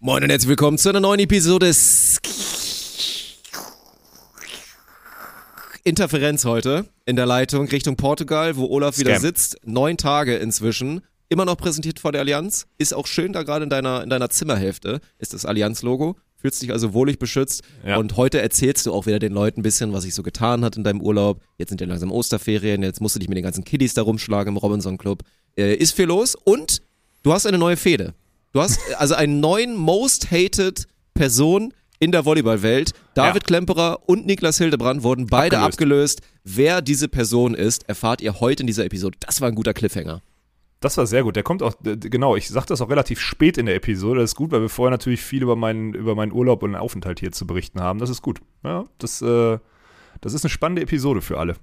Moin und herzlich willkommen zu einer neuen Episode Interferenz heute in der Leitung Richtung Portugal, wo Olaf Scam. wieder sitzt. Neun Tage inzwischen. Immer noch präsentiert vor der Allianz. Ist auch schön da gerade in deiner, in deiner Zimmerhälfte, ist das Allianz-Logo. Fühlst dich also wohlig beschützt. Ja. Und heute erzählst du auch wieder den Leuten ein bisschen, was sich so getan hat in deinem Urlaub. Jetzt sind ja langsam Osterferien, jetzt musst du dich mit den ganzen Kiddies da rumschlagen im Robinson Club. Äh, ist viel los und du hast eine neue Fehde. Du hast also einen neuen Most Hated Person in der Volleyballwelt. David ja. Klemperer und Niklas Hildebrand wurden beide abgelöst. abgelöst. Wer diese Person ist, erfahrt ihr heute in dieser Episode. Das war ein guter Cliffhanger. Das war sehr gut. Der kommt auch, genau, ich sag das auch relativ spät in der Episode. Das ist gut, weil wir vorher natürlich viel über meinen, über meinen Urlaub und Aufenthalt hier zu berichten haben. Das ist gut. Ja, das, äh, das ist eine spannende Episode für alle.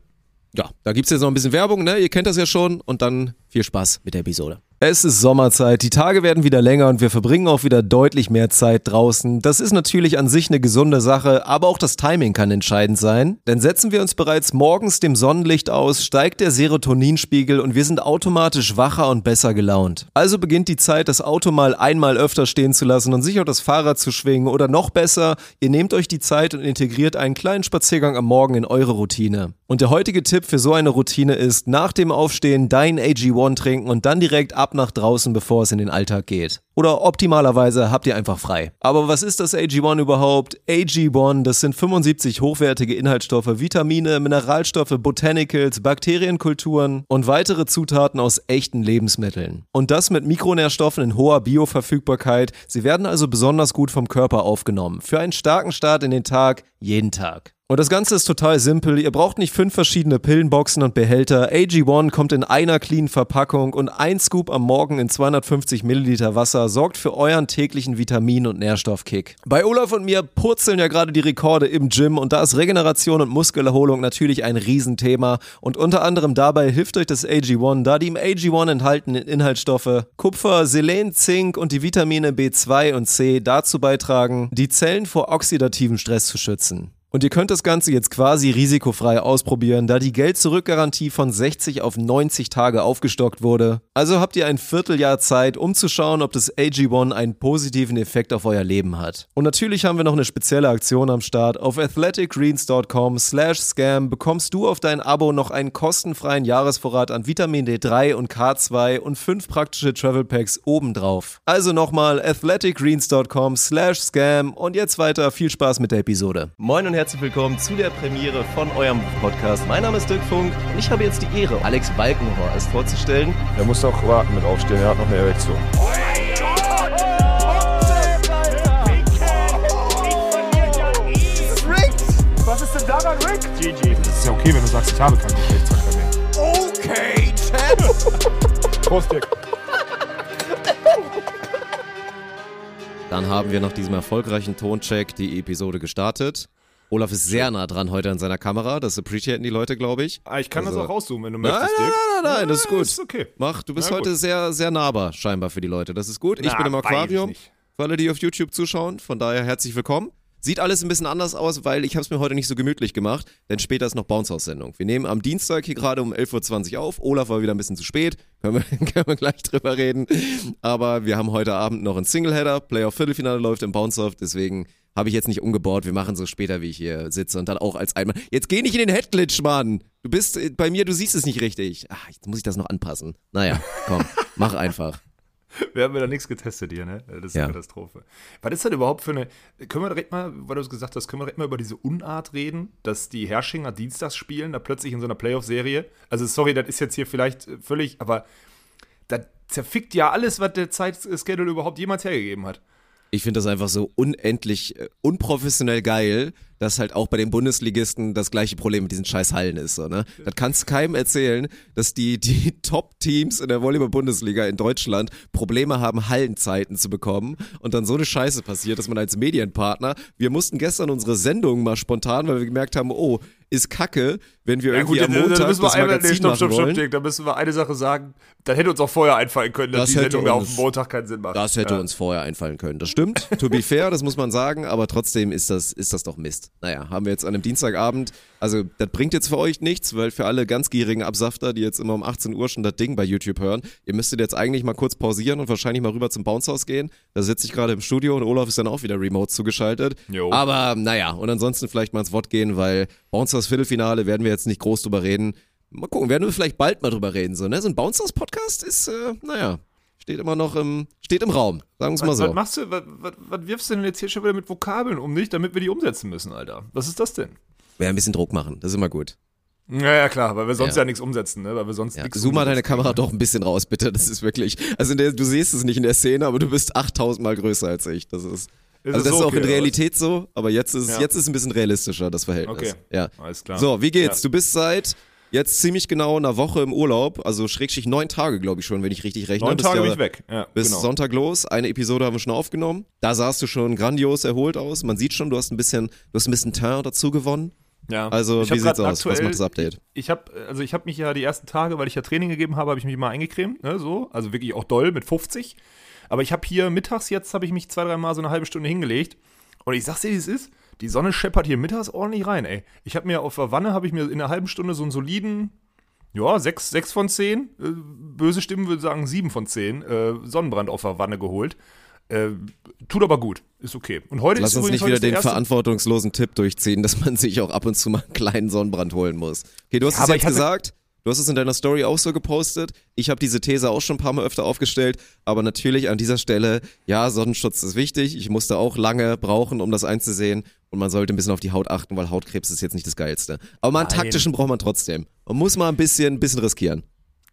Ja, da gibt es jetzt noch ein bisschen Werbung, ne? Ihr kennt das ja schon. Und dann viel Spaß mit der Episode. Es ist Sommerzeit, die Tage werden wieder länger und wir verbringen auch wieder deutlich mehr Zeit draußen. Das ist natürlich an sich eine gesunde Sache, aber auch das Timing kann entscheidend sein. Denn setzen wir uns bereits morgens dem Sonnenlicht aus, steigt der Serotoninspiegel und wir sind automatisch wacher und besser gelaunt. Also beginnt die Zeit, das Auto mal einmal öfter stehen zu lassen und sich auf das Fahrrad zu schwingen oder noch besser, ihr nehmt euch die Zeit und integriert einen kleinen Spaziergang am Morgen in eure Routine. Und der heutige Tipp für so eine Routine ist, nach dem Aufstehen dein AG1 trinken und dann direkt ab ab nach draußen, bevor es in den Alltag geht. Oder optimalerweise habt ihr einfach frei. Aber was ist das AG1 überhaupt? AG1, das sind 75 hochwertige Inhaltsstoffe, Vitamine, Mineralstoffe, Botanicals, Bakterienkulturen und weitere Zutaten aus echten Lebensmitteln. Und das mit Mikronährstoffen in hoher Bioverfügbarkeit. Sie werden also besonders gut vom Körper aufgenommen. Für einen starken Start in den Tag, jeden Tag. Und das Ganze ist total simpel. Ihr braucht nicht fünf verschiedene Pillenboxen und Behälter. AG1 kommt in einer clean Verpackung und ein Scoop am Morgen in 250 Milliliter Wasser sorgt für euren täglichen Vitamin- und Nährstoffkick. Bei Olaf und mir purzeln ja gerade die Rekorde im Gym und da ist Regeneration und Muskelerholung natürlich ein Riesenthema. Und unter anderem dabei hilft euch das AG1, da die im AG1 enthaltenen Inhaltsstoffe Kupfer, Selen, Zink und die Vitamine B2 und C dazu beitragen, die Zellen vor oxidativen Stress zu schützen. Und ihr könnt das Ganze jetzt quasi risikofrei ausprobieren, da die Geld-Zurück-Garantie von 60 auf 90 Tage aufgestockt wurde. Also habt ihr ein Vierteljahr Zeit, um zu schauen, ob das AG1 einen positiven Effekt auf euer Leben hat. Und natürlich haben wir noch eine spezielle Aktion am Start. Auf athleticgreens.com slash scam bekommst du auf dein Abo noch einen kostenfreien Jahresvorrat an Vitamin D3 und K2 und fünf praktische Travel Packs obendrauf. Also nochmal athleticgreens.com slash scam und jetzt weiter viel Spaß mit der Episode. Moin und herzlich willkommen zu der Premiere von eurem Podcast. Mein Name ist Dirk Funk und ich habe jetzt die Ehre, Alex Balkenhorst vorzustellen. Er muss auch warten mit aufstehen, er hat noch eine Erektion. Was ist denn daran, Rick? GG. Das ist ja okay, wenn du sagst, ich habe keinen Geschlechtsverkehr mehr. Okay, Chat. Prost, Dirk. Dann haben wir nach diesem erfolgreichen Toncheck die Episode gestartet. Olaf ist sehr nah dran heute an seiner Kamera. Das appreciaten die Leute, glaube ich. Ah, ich kann also, das auch rauszoomen, wenn du möchtest. Nein, nein, nein, nein, nein, das ist gut. Ist okay. Mach, du bist heute sehr, sehr nahbar scheinbar für die Leute. Das ist gut. Ich Na, bin im Aquarium. Für alle, die auf YouTube zuschauen. Von daher herzlich willkommen. Sieht alles ein bisschen anders aus, weil ich habe es mir heute nicht so gemütlich gemacht, denn später ist noch Bounce House Sendung. Wir nehmen am Dienstag hier gerade um 11.20 Uhr auf. Olaf war wieder ein bisschen zu spät, können wir, können wir gleich drüber reden. Aber wir haben heute Abend noch einen Singleheader. Playoff Viertelfinale läuft im Bounce Off, deswegen habe ich jetzt nicht umgebaut. Wir machen so später, wie ich hier sitze und dann auch als einmal. Jetzt geh nicht in den Headglitch, Mann. Du bist äh, bei mir, du siehst es nicht richtig. Ach, jetzt muss ich das noch anpassen. Naja, komm, mach einfach. Wir haben ja nichts getestet hier, ne? Das ist ja. eine Katastrophe. Was ist das überhaupt für eine. Können wir direkt mal, weil du es gesagt hast, können wir direkt mal über diese Unart reden, dass die Herrschinger dienstags spielen, da plötzlich in so einer Playoff-Serie? Also, sorry, das ist jetzt hier vielleicht völlig, aber das zerfickt ja alles, was der Zeitschedule überhaupt jemals hergegeben hat. Ich finde das einfach so unendlich äh, unprofessionell geil, dass halt auch bei den Bundesligisten das gleiche Problem mit diesen scheiß Hallen ist. So, ne? Das kannst du keinem erzählen, dass die, die Top-Teams in der Volleyball-Bundesliga in Deutschland Probleme haben, Hallenzeiten zu bekommen und dann so eine Scheiße passiert, dass man als Medienpartner, wir mussten gestern unsere Sendung mal spontan, weil wir gemerkt haben, oh, ist kacke, wenn wir Ja, irgendwie gut, am Montag müssen wir das einmal, nee, Magazin stopp, stopp, stopp. Dick, da müssen wir eine Sache sagen. Dann hätte uns auch vorher einfallen können, dass Das die hätte Sendung ja auf uns- dem Montag keinen Sinn macht. Das hätte ja. uns vorher einfallen können. Das stimmt. To be fair, das muss man sagen, aber trotzdem ist das, ist das doch Mist. Naja, haben wir jetzt an einem Dienstagabend, also das bringt jetzt für euch nichts, weil für alle ganz gierigen Absafter, die jetzt immer um 18 Uhr schon das Ding bei YouTube hören, ihr müsstet jetzt eigentlich mal kurz pausieren und wahrscheinlich mal rüber zum Bounce House gehen. Da sitze ich gerade im Studio und Olaf ist dann auch wieder remote zugeschaltet. Jo. Aber naja, und ansonsten vielleicht mal ins Wort gehen, weil Bounce House Viertelfinale werden wir jetzt nicht groß drüber reden. Mal gucken, werden wir vielleicht bald mal drüber reden. So, ne? so ein Bounce House Podcast ist, äh, naja, steht immer noch im, steht im Raum. Sagen wir es mal so. was machst du, was, was, was wirfst du denn jetzt hier schon wieder mit Vokabeln um dich, damit wir die umsetzen müssen, Alter? Was ist das denn? Ja, ein bisschen Druck machen, das ist immer gut. Ja, ja, klar, weil wir sonst Ja. ja, nichts umsetzen, ne? Weil wir sonst Ja, nichts zoom mal deine Kamera doch ein bisschen raus, bitte. Das ist wirklich. Also der, du siehst es nicht in der Szene, aber du bist 8000 Mal größer als ich. Das ist. Also das ist so auch in okay, Realität so, aber jetzt ist Ja. jetzt ist es ein bisschen realistischer das Verhältnis. Okay. Ja. Alles klar. So, wie geht's? Ja. Du bist seit jetzt ziemlich genau einer Woche im Urlaub, also schrägstlich neun Tage, glaube ich schon, wenn ich richtig rechne. Neun Tage ja- bin ich weg. Ja, Bis genau. Sonntag los. Eine Episode haben wir schon aufgenommen. Da sahst du schon grandios erholt aus. Man sieht schon, du hast ein bisschen, du hast ein bisschen Teint dazu gewonnen. Ja. Also, Ich wie sieht's aus? Was macht das Update? Ich habe also ich habe mich ja die ersten Tage, weil ich ja Training gegeben habe, habe ich mich mal eingecremt, ne, so, also wirklich auch doll mit 50. Aber ich habe hier mittags jetzt habe ich mich zwei, drei Mal so eine halbe Stunde hingelegt und ich sag's dir, wie es ist. Die Sonne scheppert hier mittags ordentlich rein, ey. Ich habe mir auf der Wanne habe ich mir in einer halben Stunde so einen soliden ja, sechs, sechs von zehn, äh, böse Stimmen würden sagen sieben von zehn, äh, Sonnenbrand auf der Wanne geholt. Äh, tut aber gut, ist okay. Und heute Lass ist uns nicht wieder den verantwortungslosen Tipp durchziehen, dass man sich auch ab und zu mal einen kleinen Sonnenbrand holen muss. Okay, du hast Ja, es jetzt gesagt, du hast es in deiner Story auch so gepostet. Ich habe diese These auch schon ein paar Mal öfter aufgestellt, aber natürlich an dieser Stelle, ja, Sonnenschutz ist wichtig. Ich musste auch lange brauchen, um das einzusehen und man sollte ein bisschen auf die Haut achten, weil Hautkrebs ist jetzt nicht das Geilste. Aber mal einen Nein. taktischen braucht man trotzdem. Man muss mal ein bisschen, ein bisschen riskieren.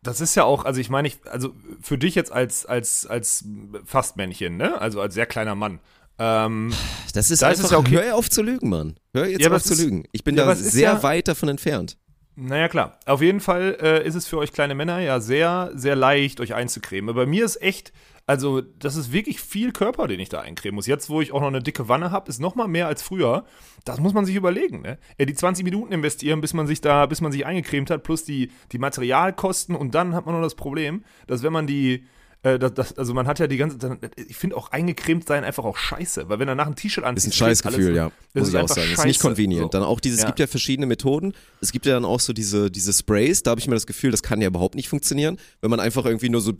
Das ist ja auch, also ich meine, ich, also für dich jetzt als, als, als Fastmännchen, ne? Also als sehr kleiner Mann. Ähm, Das ist Da ist einfach, es ja okay. hör auf zu lügen, Mann. Hör jetzt Ja, auf zu ist- lügen. Ich bin ja, da ist sehr ja- weit davon entfernt. Naja, klar. Auf jeden Fall äh, ist es für euch kleine Männer ja sehr, sehr leicht, euch einzucremen. Aber bei mir ist echt, also das ist wirklich viel Körper, den ich da eincremen muss. Jetzt, wo ich auch noch eine dicke Wanne habe, ist noch mal mehr als früher. Das muss man sich überlegen, ne? Ja, die 20 Minuten investieren, bis man sich da, bis man sich eingecremt hat, plus die, die Materialkosten und dann hat man noch das Problem, dass wenn man die äh, das, das, also man hat ja die ganze, dann, ich finde auch eingecremt sein einfach auch scheiße, weil wenn danach ein T-Shirt Ist anzieht, ein steht Scheißgefühl, ja. Das Muss ist ich auch sagen. Ist nicht scheiße. convenient. So. Dann auch dieses, es Ja. gibt ja verschiedene Methoden. Es gibt ja dann auch so diese, diese Sprays, da habe ich mir das Gefühl, das kann ja überhaupt nicht funktionieren, wenn man einfach irgendwie nur so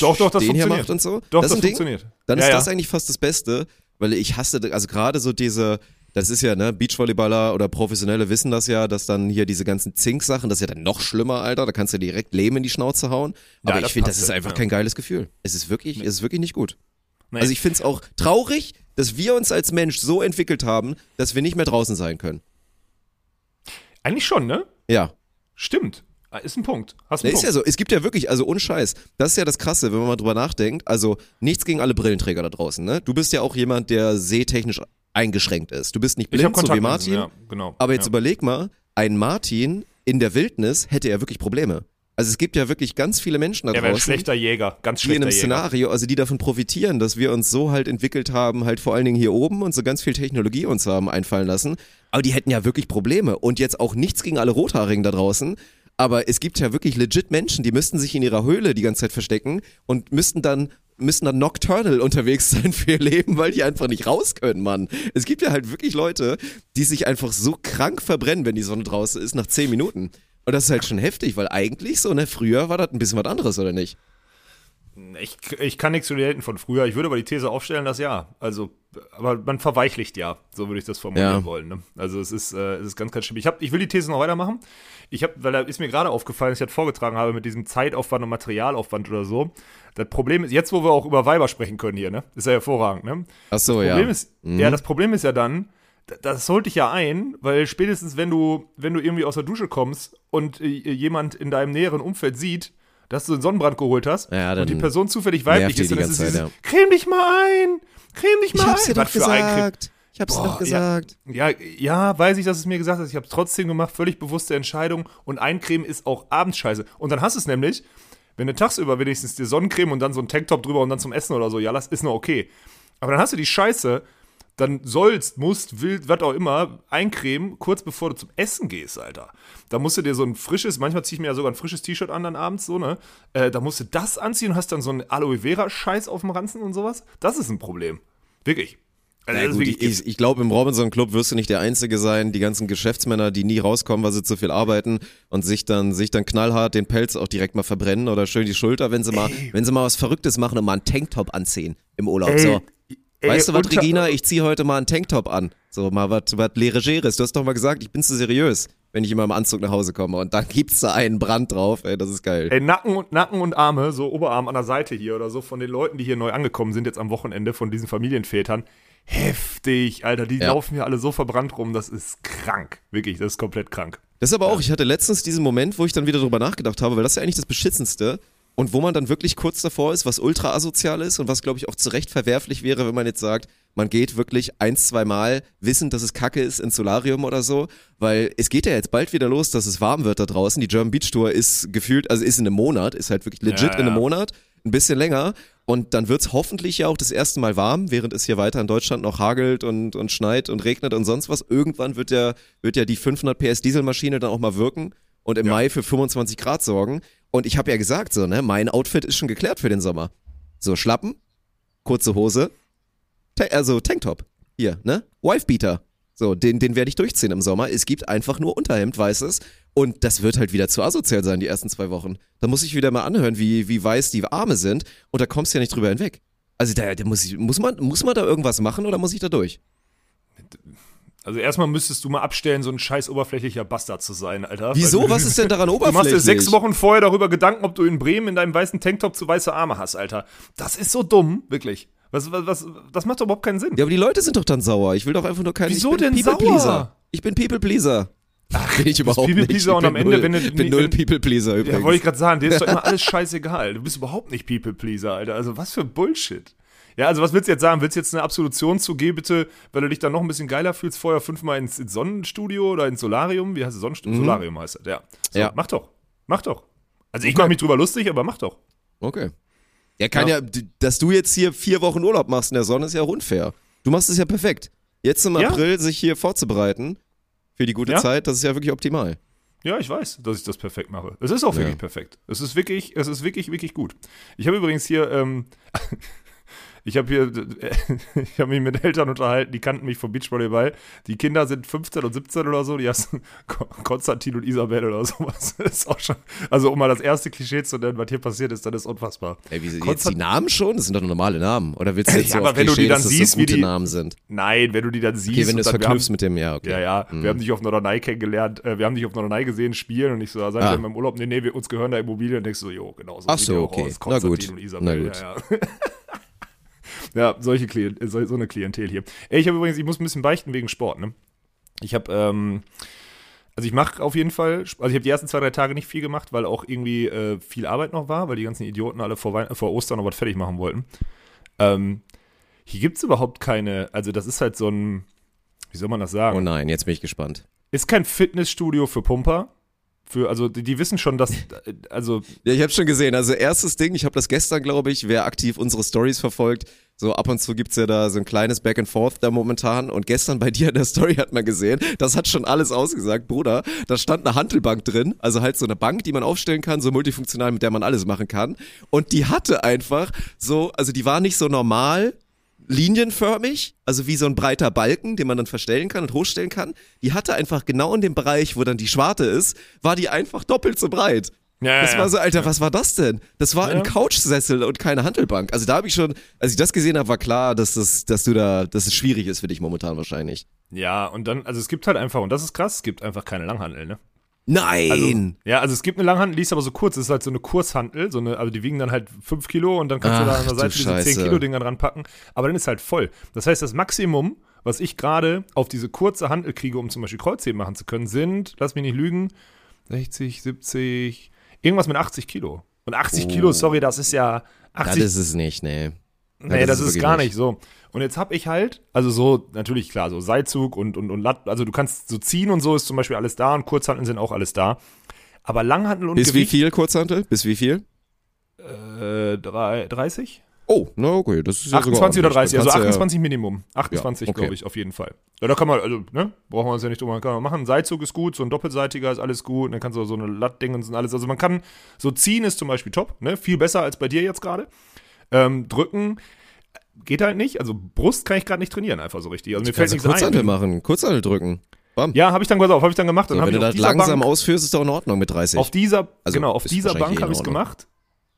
Doch, doch, das den hier macht und so. Doch, das das ist ein funktioniert. Dann Ja, ist das eigentlich fast das Beste, weil ich hasse, also gerade so diese, das ist ja, ne, Beachvolleyballer oder Professionelle wissen das ja, dass dann hier diese ganzen Zink-Sachen, das ist ja dann noch schlimmer, Alter, da kannst du direkt Lehm in die Schnauze hauen. Aber Ja, ich finde, das ist einfach ja. kein geiles Gefühl. Es ist wirklich, es ist wirklich nicht gut. Nee. Also ich finde es auch traurig, dass wir uns als Mensch so entwickelt haben, dass wir nicht mehr draußen sein können. Eigentlich schon, ne? Ja. Stimmt. Ah, Ist ein Punkt. Hast einen ist Punkt. ja so. Es gibt ja wirklich, also ohne Scheiß, das ist ja das Krasse, wenn man mal drüber nachdenkt. Also nichts gegen alle Brillenträger da draußen, ne? Du bist ja auch jemand, der sehtechnisch eingeschränkt ist. Du bist nicht blind, so wie Martin. Ja, genau. Aber jetzt ja. überleg mal, ein Martin in der Wildnis hätte ja wirklich Probleme. Also es gibt ja wirklich ganz viele Menschen da Er wäre ein draußen. schlechter Jäger. Ganz die in schlechter einem Jäger. Szenario, also die davon profitieren, dass wir uns so halt entwickelt haben, halt vor allen Dingen hier oben und so ganz viel Technologie uns haben einfallen lassen. Aber die hätten ja wirklich Probleme. Und jetzt auch nichts gegen alle Rothaarigen da draußen. Aber es gibt ja wirklich legit Menschen, die müssten sich in ihrer Höhle die ganze Zeit verstecken und müssten dann müssen dann nocturnal unterwegs sein für ihr Leben, weil die einfach nicht raus können, Mann. Es gibt ja halt wirklich Leute, die sich einfach so krank verbrennen, wenn die Sonne draußen ist, nach zehn Minuten. Und das ist halt schon heftig, weil eigentlich so, ne, früher war das ein bisschen was anderes, oder nicht? Ich, ich kann nichts zu den Helden von früher. Ich würde aber die These aufstellen, dass ja. Also, aber man verweichlicht ja. So würde ich das formulieren Ja. wollen. Ne? Also es ist, äh, es ist ganz, ganz schlimm. Ich, hab, ich will die These noch weitermachen. Ich habe, weil da ist mir gerade aufgefallen, dass ich das vorgetragen habe mit diesem Zeitaufwand und Materialaufwand oder so. Das Problem ist, jetzt wo wir auch über Weiber sprechen können hier, ne? Ist ja hervorragend, ne? Ach so, Das ja. Problem ist, Mhm. ja, das Problem ist ja dann, das holt dich ja ein, weil spätestens wenn du, wenn du irgendwie aus der Dusche kommst und äh, jemand in deinem näheren Umfeld sieht, dass du einen Sonnenbrand geholt hast Ja, und die Person zufällig weiblich nervt die ist, dann ist es dieses, Zeit, creme dich mal ein, creme dich mal ein. Was für ein Creme- Ich hab's Boah, doch gesagt. Ja, ja, weiß ich, dass es mir gesagt hast. Ich habe es trotzdem gemacht, völlig bewusste Entscheidung. Und Eincremen ist auch abends scheiße. Und dann hast du es nämlich, wenn du tagsüber wenigstens dir Sonnencreme und dann so ein Tanktop drüber und dann zum Essen oder so, ja, das ist noch okay. Aber dann hast du die Scheiße, dann sollst, musst, willst, was auch immer, eincremen, kurz bevor du zum Essen gehst, Alter. Da musst du dir so ein frisches, manchmal ziehe ich mir ja sogar ein frisches T-Shirt an dann abends, so, ne? Äh, da musst du das anziehen und hast dann so einen Aloe Vera-Scheiß auf dem Ranzen und sowas. Das ist ein Problem. Wirklich. Also ja, gut, ich, ich glaube, im Robinson Club wirst du nicht der Einzige sein. Die ganzen Geschäftsmänner, die nie rauskommen, weil sie zu viel arbeiten und sich dann, sich dann knallhart den Pelz auch direkt mal verbrennen oder schön die Schulter, wenn sie mal, wenn sie mal was Verrücktes machen und mal einen Tanktop anziehen im Urlaub. Ey, so. Ey, weißt du was, Regina? Ich ziehe heute mal einen Tanktop an. So, mal was, was Legeres. Du hast doch mal gesagt, ich bin zu seriös, wenn ich immer im Anzug nach Hause komme. Und dann gibt's da einen Brand drauf. Ey, das ist geil. Ey, Nacken und, Nacken und Arme, so Oberarm an der Seite hier oder so von den Leuten, die hier neu angekommen sind jetzt am Wochenende, von diesen Familienvätern heftig, Alter. Die ja. laufen hier alle so verbrannt rum, das ist krank. Wirklich, das ist komplett krank. Das ist aber auch, ich hatte letztens diesen Moment, wo ich dann wieder drüber nachgedacht habe, weil das ist ja eigentlich das Beschissenste. Und wo man dann wirklich kurz davor ist, was ultra asozial ist und was, glaube ich, auch zu Recht verwerflich wäre, wenn man jetzt sagt, man geht wirklich ein, zwei Mal wissend, dass es kacke ist ins Solarium oder so, weil es geht ja jetzt bald wieder los, dass es warm wird da draußen. Die German Beach Tour ist gefühlt, also ist in einem Monat, ist halt wirklich legit ja, ja. in einem Monat, ein bisschen länger und dann wird es hoffentlich ja auch das erste Mal warm, während es hier weiter in Deutschland noch hagelt und, und schneit und regnet und sonst was. Irgendwann wird ja, wird ja die 500 PS Dieselmaschine dann auch mal wirken und im ja. Mai für 25 Grad sorgen. Und ich habe ja gesagt, so, ne, mein Outfit ist schon geklärt für den Sommer. So, Schlappen, kurze Hose, also Tanktop. Hier, ne? Wifebeater. So, den, den werde ich durchziehen im Sommer. Es gibt einfach nur Unterhemd, weißes. Und das wird halt wieder zu asozial sein, die ersten zwei Wochen. Da muss ich wieder mal anhören, wie, wie weiß die Arme sind. Und da kommst du ja nicht drüber hinweg. Also da, da muss, ich, muss, man, muss man da irgendwas machen oder muss ich da durch? Also erstmal müsstest du mal abstellen, so ein scheiß oberflächlicher Bastard zu sein, Alter. Wieso? Du, Was ist denn daran oberflächlich? Du machst dir sechs Wochen vorher darüber Gedanken, ob du in Bremen in deinem weißen Tanktop zu weiße Arme hast, Alter. Das ist so dumm, wirklich. Was, was, was, das macht doch überhaupt keinen Sinn. Ja, aber die Leute sind doch dann sauer. Ich will doch einfach nur keinen. Wieso denn People sauer? Pleaser. Ich bin People Pleaser. Ach, bin ich überhaupt People Pleaser nicht. und am Ende, null, wenn du. Ich bin null People Pleaser übrigens. Ja, wollte ich gerade sagen, dir ist doch immer alles scheißegal. Du bist überhaupt nicht People Pleaser, Alter. Also was für Bullshit. Ja, also was willst du jetzt sagen? Willst du jetzt eine Absolution zu geh bitte, weil du dich dann noch ein bisschen geiler fühlst, vorher fünfmal ins, ins Sonnenstudio oder ins Solarium? Wie heißt es? Sonnenstudio? Mhm. Solarium heißt das, ja. So, ja. Mach doch. Mach doch. Also ich mache mich drüber lustig, aber mach doch. Okay. Ja, kann ja. ja. dass du jetzt hier vier Wochen Urlaub machst in der Sonne, ist ja auch unfair. Du machst es ja perfekt. Jetzt im April ja. sich hier vorzubereiten für die gute ja. Zeit, das ist ja wirklich optimal. Ja, ich weiß, dass ich das perfekt mache. Es ist auch wirklich perfekt. Es ist wirklich, es ist wirklich, wirklich gut. Ich habe übrigens hier, ähm, Ich habe hier, ich habe mich mit Eltern unterhalten, die kannten mich vom Beachvolleyball. Die Kinder sind 15 und 17 oder so, die heißen Konstantin und Isabel oder sowas. Das ist auch schon, also um mal das erste Klischee zu nennen, was hier passiert ist, dann ist unfassbar. Ey, wie, jetzt die Namen schon? Das sind doch normale Namen. Oder willst du jetzt ja, so aber wenn Klischees, du die dann siehst, wie die Namen sind? Nein, wenn du die dann siehst. Okay, wenn du es verknüpfst mit dem, ja, okay. Ja, ja. Mhm. Wir haben dich auf Norderney kennengelernt, äh, wir haben dich auf Norderney gesehen spielen und ich so, sag ah. ich im Urlaub, nee, nee, wir, uns gehören da Immobilien und denkst so, jo, genau so. Ach so, okay. Na gut. Und Isabel, Na gut. Ja, ja. Ja, solche Klient äh, so, so eine Klientel hier. Ey, ich habe übrigens, ich muss ein bisschen beichten wegen Sport, ne? Ich habe, ähm, also ich mache auf jeden Fall, also ich habe die ersten zwei, drei Tage nicht viel gemacht, weil auch irgendwie äh, viel Arbeit noch war, weil die ganzen Idioten alle vor, Wein vor Ostern noch was fertig machen wollten. Ähm, hier gibt es überhaupt keine, also das ist halt so ein, wie soll man das sagen? Oh nein, jetzt bin ich gespannt. Ist kein Fitnessstudio für Pumper, für, also die, die, wissen schon, dass, also. Ja, ich habe schon gesehen. Also erstes Ding, ich habe das gestern, glaube ich, wer aktiv unsere Stories verfolgt, so ab und zu gibt's ja da so ein kleines Back and Forth da momentan. Und gestern bei dir in der Story hat man gesehen, das hat schon alles ausgesagt, Bruder. Da stand eine Handelbank drin, also halt so eine Bank, die man aufstellen kann, so multifunktional, mit der man alles machen kann. Und die hatte einfach so, also die war nicht so normal, linienförmig, also wie so ein breiter Balken, den man dann verstellen kann und hochstellen kann. Die hatte einfach genau in dem Bereich, wo dann die Schwarte ist, war die einfach doppelt so breit. Ja, das war so, Alter, ja. was war das denn? Das war ja. ein Couchsessel und keine Handelbank. Also da habe ich schon, als ich das gesehen habe, war klar, dass das, dass du da, dass es schwierig ist für dich momentan wahrscheinlich. Ja, und dann, also es gibt halt einfach, und das ist krass, es gibt einfach keine Langhandel, ne? Nein! Also, ja, also es gibt eine Langhandel, die ist aber so kurz, das ist halt so eine Kurshandel, so eine, also die wiegen dann halt 5 Kilo und dann kannst Ach, du da an der Seite diese 10 Kilo Dinger dran packen, aber dann ist halt voll. Das heißt, das Maximum, was ich gerade auf diese kurze Handel kriege, um zum Beispiel Kreuzheben machen zu können, sind, lass mich nicht lügen, 60, 70, irgendwas mit 80 Kilo. Und 80 oh. Kilo, sorry, das ist ja 80. Das ist es nicht, nee. Nee, das, das ist, gar nicht so. Und jetzt habe ich halt, also so, natürlich klar, so Seilzug und, und, und Latt, also du kannst so ziehen und so ist zum Beispiel alles da und Kurzhanteln sind auch alles da. Aber Langhantel und Bis Gewicht, wie viel Kurzhantel? Bis wie viel? Äh, drei, 30? Oh, na okay, das ist ja 28 sogar oder 30, ordentlich. also Dann kannst du 28 Minimum. 28, Ja, okay. glaube ich, auf jeden Fall. Ja, da kann man, also, ne, brauchen wir uns ja nicht drüber kann man machen. Seilzug ist gut, so ein doppelseitiger ist alles gut, dann kannst du so eine Lattding und alles. Also man kann, so ziehen ist zum Beispiel top, ne, viel besser als bei dir jetzt gerade. Ähm, drücken geht halt nicht, also Brust kann ich gerade nicht trainieren, einfach so richtig. Also mir fällt nichts Kurzhantel ein. machen, Kurzhantel drücken. Bam. Ja, habe ich dann, auf, habe ich dann gemacht. Dann so, hab wenn du das langsam Bank, ausführst, ist doch in Ordnung mit 30. Auf dieser, Also, genau, auf dieser Bank habe ich es gemacht.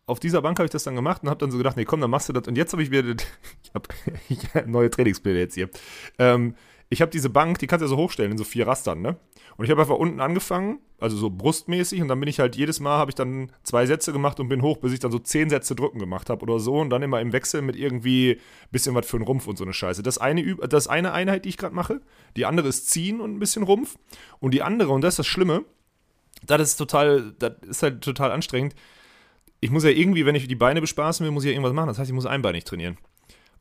Auf dieser Bank habe ich das dann gemacht und habe dann so gedacht, nee, komm, dann machst du das. Und jetzt habe ich wieder, ich habe neue Trainingsbilder jetzt hier. Ähm, ich habe diese Bank, die kannst du ja so hochstellen in so vier Rastern, ne? Und ich habe einfach unten angefangen, also so brustmäßig, und dann bin ich halt jedes Mal habe ich dann zwei Sätze gemacht und bin hoch, bis ich dann so zehn Sätze drücken gemacht habe oder so und dann immer im Wechsel mit irgendwie bisschen was für einen Rumpf und so eine Scheiße. Das eine Üb das eine Einheit, die ich gerade mache, die andere ist ziehen und ein bisschen Rumpf und die andere und das ist das Schlimme, das ist total, das ist halt total anstrengend. Ich muss ja irgendwie, wenn ich die Beine bespaßen will, muss ich ja irgendwas machen. Das heißt, ich muss einbeinig trainieren.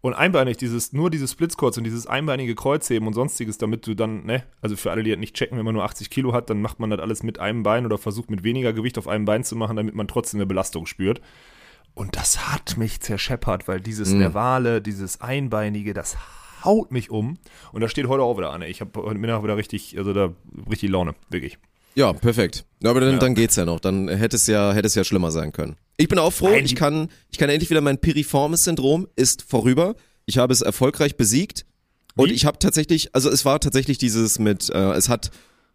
Und einbeinig, dieses, nur dieses Splitsquats und dieses einbeinige Kreuzheben und sonstiges, damit du dann, ne, also für alle, die das nicht checken, wenn man nur 80 Kilo hat, dann macht man das alles mit einem Bein oder versucht mit weniger Gewicht auf einem Bein zu machen, damit man trotzdem eine Belastung spürt. Und das hat mich zerscheppert, weil dieses Mhm. Nervale, dieses Einbeinige, das haut mich um. Und das steht heute auch wieder an. Ich habe heute Mittag wieder richtig, also da richtig Laune, wirklich. Ja, perfekt. Ja, aber dann, Ja. dann geht's ja noch. Dann hätte es ja, hätte es ja schlimmer sein können. Ich bin auch froh, Nein, ich kann, ich kann endlich wieder mein Piriformis-Syndrom ist vorüber. Ich habe es erfolgreich besiegt. Und Wie? ich habe tatsächlich, also es war tatsächlich dieses mit, äh, es hat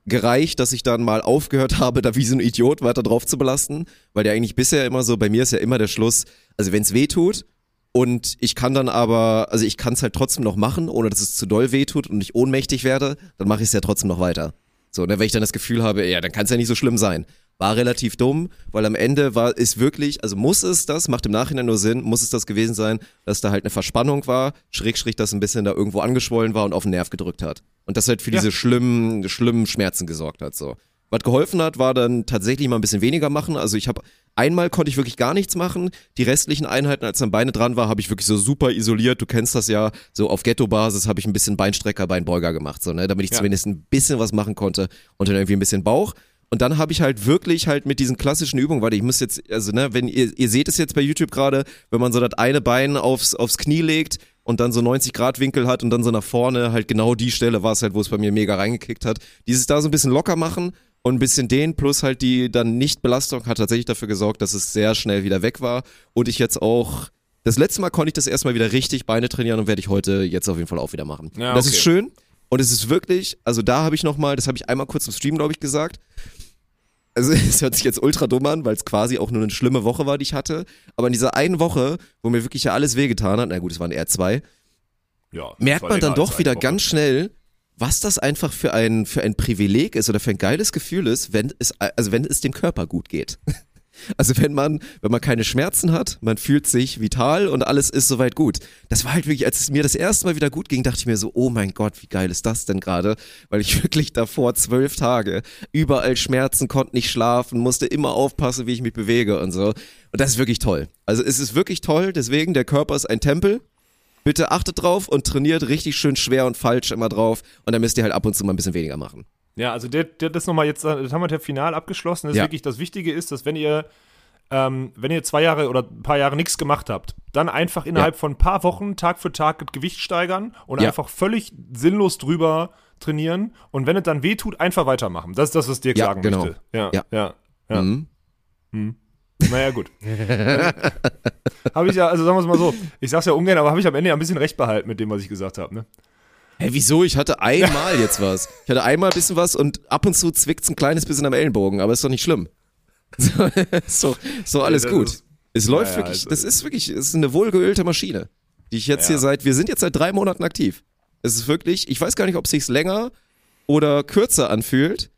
gereicht, dass ich dann mal aufgehört habe, da wie so ein Idiot weiter drauf zu belasten, weil der eigentlich bisher immer so, bei mir ist ja immer der Schluss, also wenn's weh tut und ich kann dann aber, also ich kann es halt trotzdem noch machen, ohne dass es zu doll weh tut und ich ohnmächtig werde, dann mache ich es ja trotzdem noch weiter. So, ne, wenn ich dann das Gefühl habe, ja, dann kann es ja nicht so schlimm sein. War relativ dumm, weil am Ende war ist wirklich, also muss es das, macht im Nachhinein nur Sinn, muss es das gewesen sein, dass da halt eine Verspannung war, schräg, schräg, das ein bisschen da irgendwo angeschwollen war und auf den Nerv gedrückt hat. Und das halt für Ja. diese schlimmen, schlimmen Schmerzen gesorgt hat, so. Was geholfen hat, war dann tatsächlich mal ein bisschen weniger machen. Also ich habe einmal konnte ich wirklich gar nichts machen. Die restlichen Einheiten, als dann Beine dran war, habe ich wirklich so super isoliert. Du kennst das ja. So auf Ghetto-Basis habe ich ein bisschen Beinstrecker, Beinbeuger gemacht, so ne, damit ich Ja. zumindest ein bisschen was machen konnte und dann irgendwie ein bisschen Bauch. Und dann habe ich halt wirklich halt mit diesen klassischen Übungen, warte, ich muss jetzt, also ne, wenn ihr, ihr seht es jetzt bei YouTube gerade, wenn man so das eine Bein aufs, aufs Knie legt und dann so 90 Grad Winkel hat und dann so nach vorne, halt genau die Stelle war es halt, wo es bei mir mega reingekickt hat. Dieses da so ein bisschen locker machen und ein bisschen den plus halt die dann Nicht-Belastung hat tatsächlich dafür gesorgt, dass es sehr schnell wieder weg war und ich jetzt auch das letzte Mal konnte ich das erstmal wieder richtig Beine trainieren und werde ich heute jetzt auf jeden Fall auch wieder machen. Ja, Das okay. ist schön und es ist wirklich, also da habe ich nochmal, das habe ich einmal kurz im Stream, glaube ich, gesagt. Also es hört sich jetzt ultra dumm an, weil es quasi auch nur eine schlimme Woche war, die ich hatte. Aber in dieser einen Woche, wo mir wirklich ja alles wehgetan hat, na gut, es waren eher zwei, Ja, merkt man dann doch wieder Woche. ganz schnell, was das einfach für ein, für ein Privileg ist oder für ein geiles Gefühl ist, wenn es, also wenn es dem Körper gut geht. Also wenn man, wenn man keine Schmerzen hat, man fühlt sich vital und alles ist soweit gut. Das war halt wirklich, als es mir das erste Mal wieder gut ging, dachte ich mir so, oh mein Gott, wie geil ist das denn gerade? Weil ich wirklich davor zwölf Tage überall Schmerzen, konnte nicht schlafen, musste immer aufpassen, wie ich mich bewege und so. Und das ist wirklich toll. Also es ist wirklich toll, deswegen, der Körper ist ein Tempel. Bitte achtet drauf und trainiert richtig schön schwer und falsch immer drauf. Und dann müsst ihr halt ab und zu mal ein bisschen weniger machen. Ja, also der, der, das nochmal jetzt, das haben wir ja final abgeschlossen. Das Ja. wirklich das Wichtige ist, dass wenn ihr, ähm, wenn ihr zwei Jahre oder ein paar Jahre nichts gemacht habt, dann einfach innerhalb von ein paar Wochen Tag für Tag Gewicht steigern und Ja. einfach völlig sinnlos drüber trainieren und wenn es dann weh tut, einfach weitermachen. Das ist das, was Dirk Ja, sagen genau. möchte. Ja, Ja. ja, ja. Mhm. Naja, gut. habe ich ja, also sagen wir es mal so, ich sag's ja ungern, aber habe ich am Ende ja ein bisschen recht behalten mit dem, was ich gesagt habe. Ne? Hä, wieso? Ich hatte einmal jetzt was. Ich hatte einmal ein bisschen was und ab und zu zwickt's ein kleines bisschen am Ellenbogen, aber ist doch nicht schlimm. So, doch alles gut. ist- es läuft ja, wirklich, also- das ist wirklich, es ist eine wohlgeölte Maschine, die ich jetzt Ja. hier seit, wir sind jetzt seit drei Monaten aktiv. Es ist wirklich, ich weiß gar nicht, ob es sich länger oder kürzer anfühlt,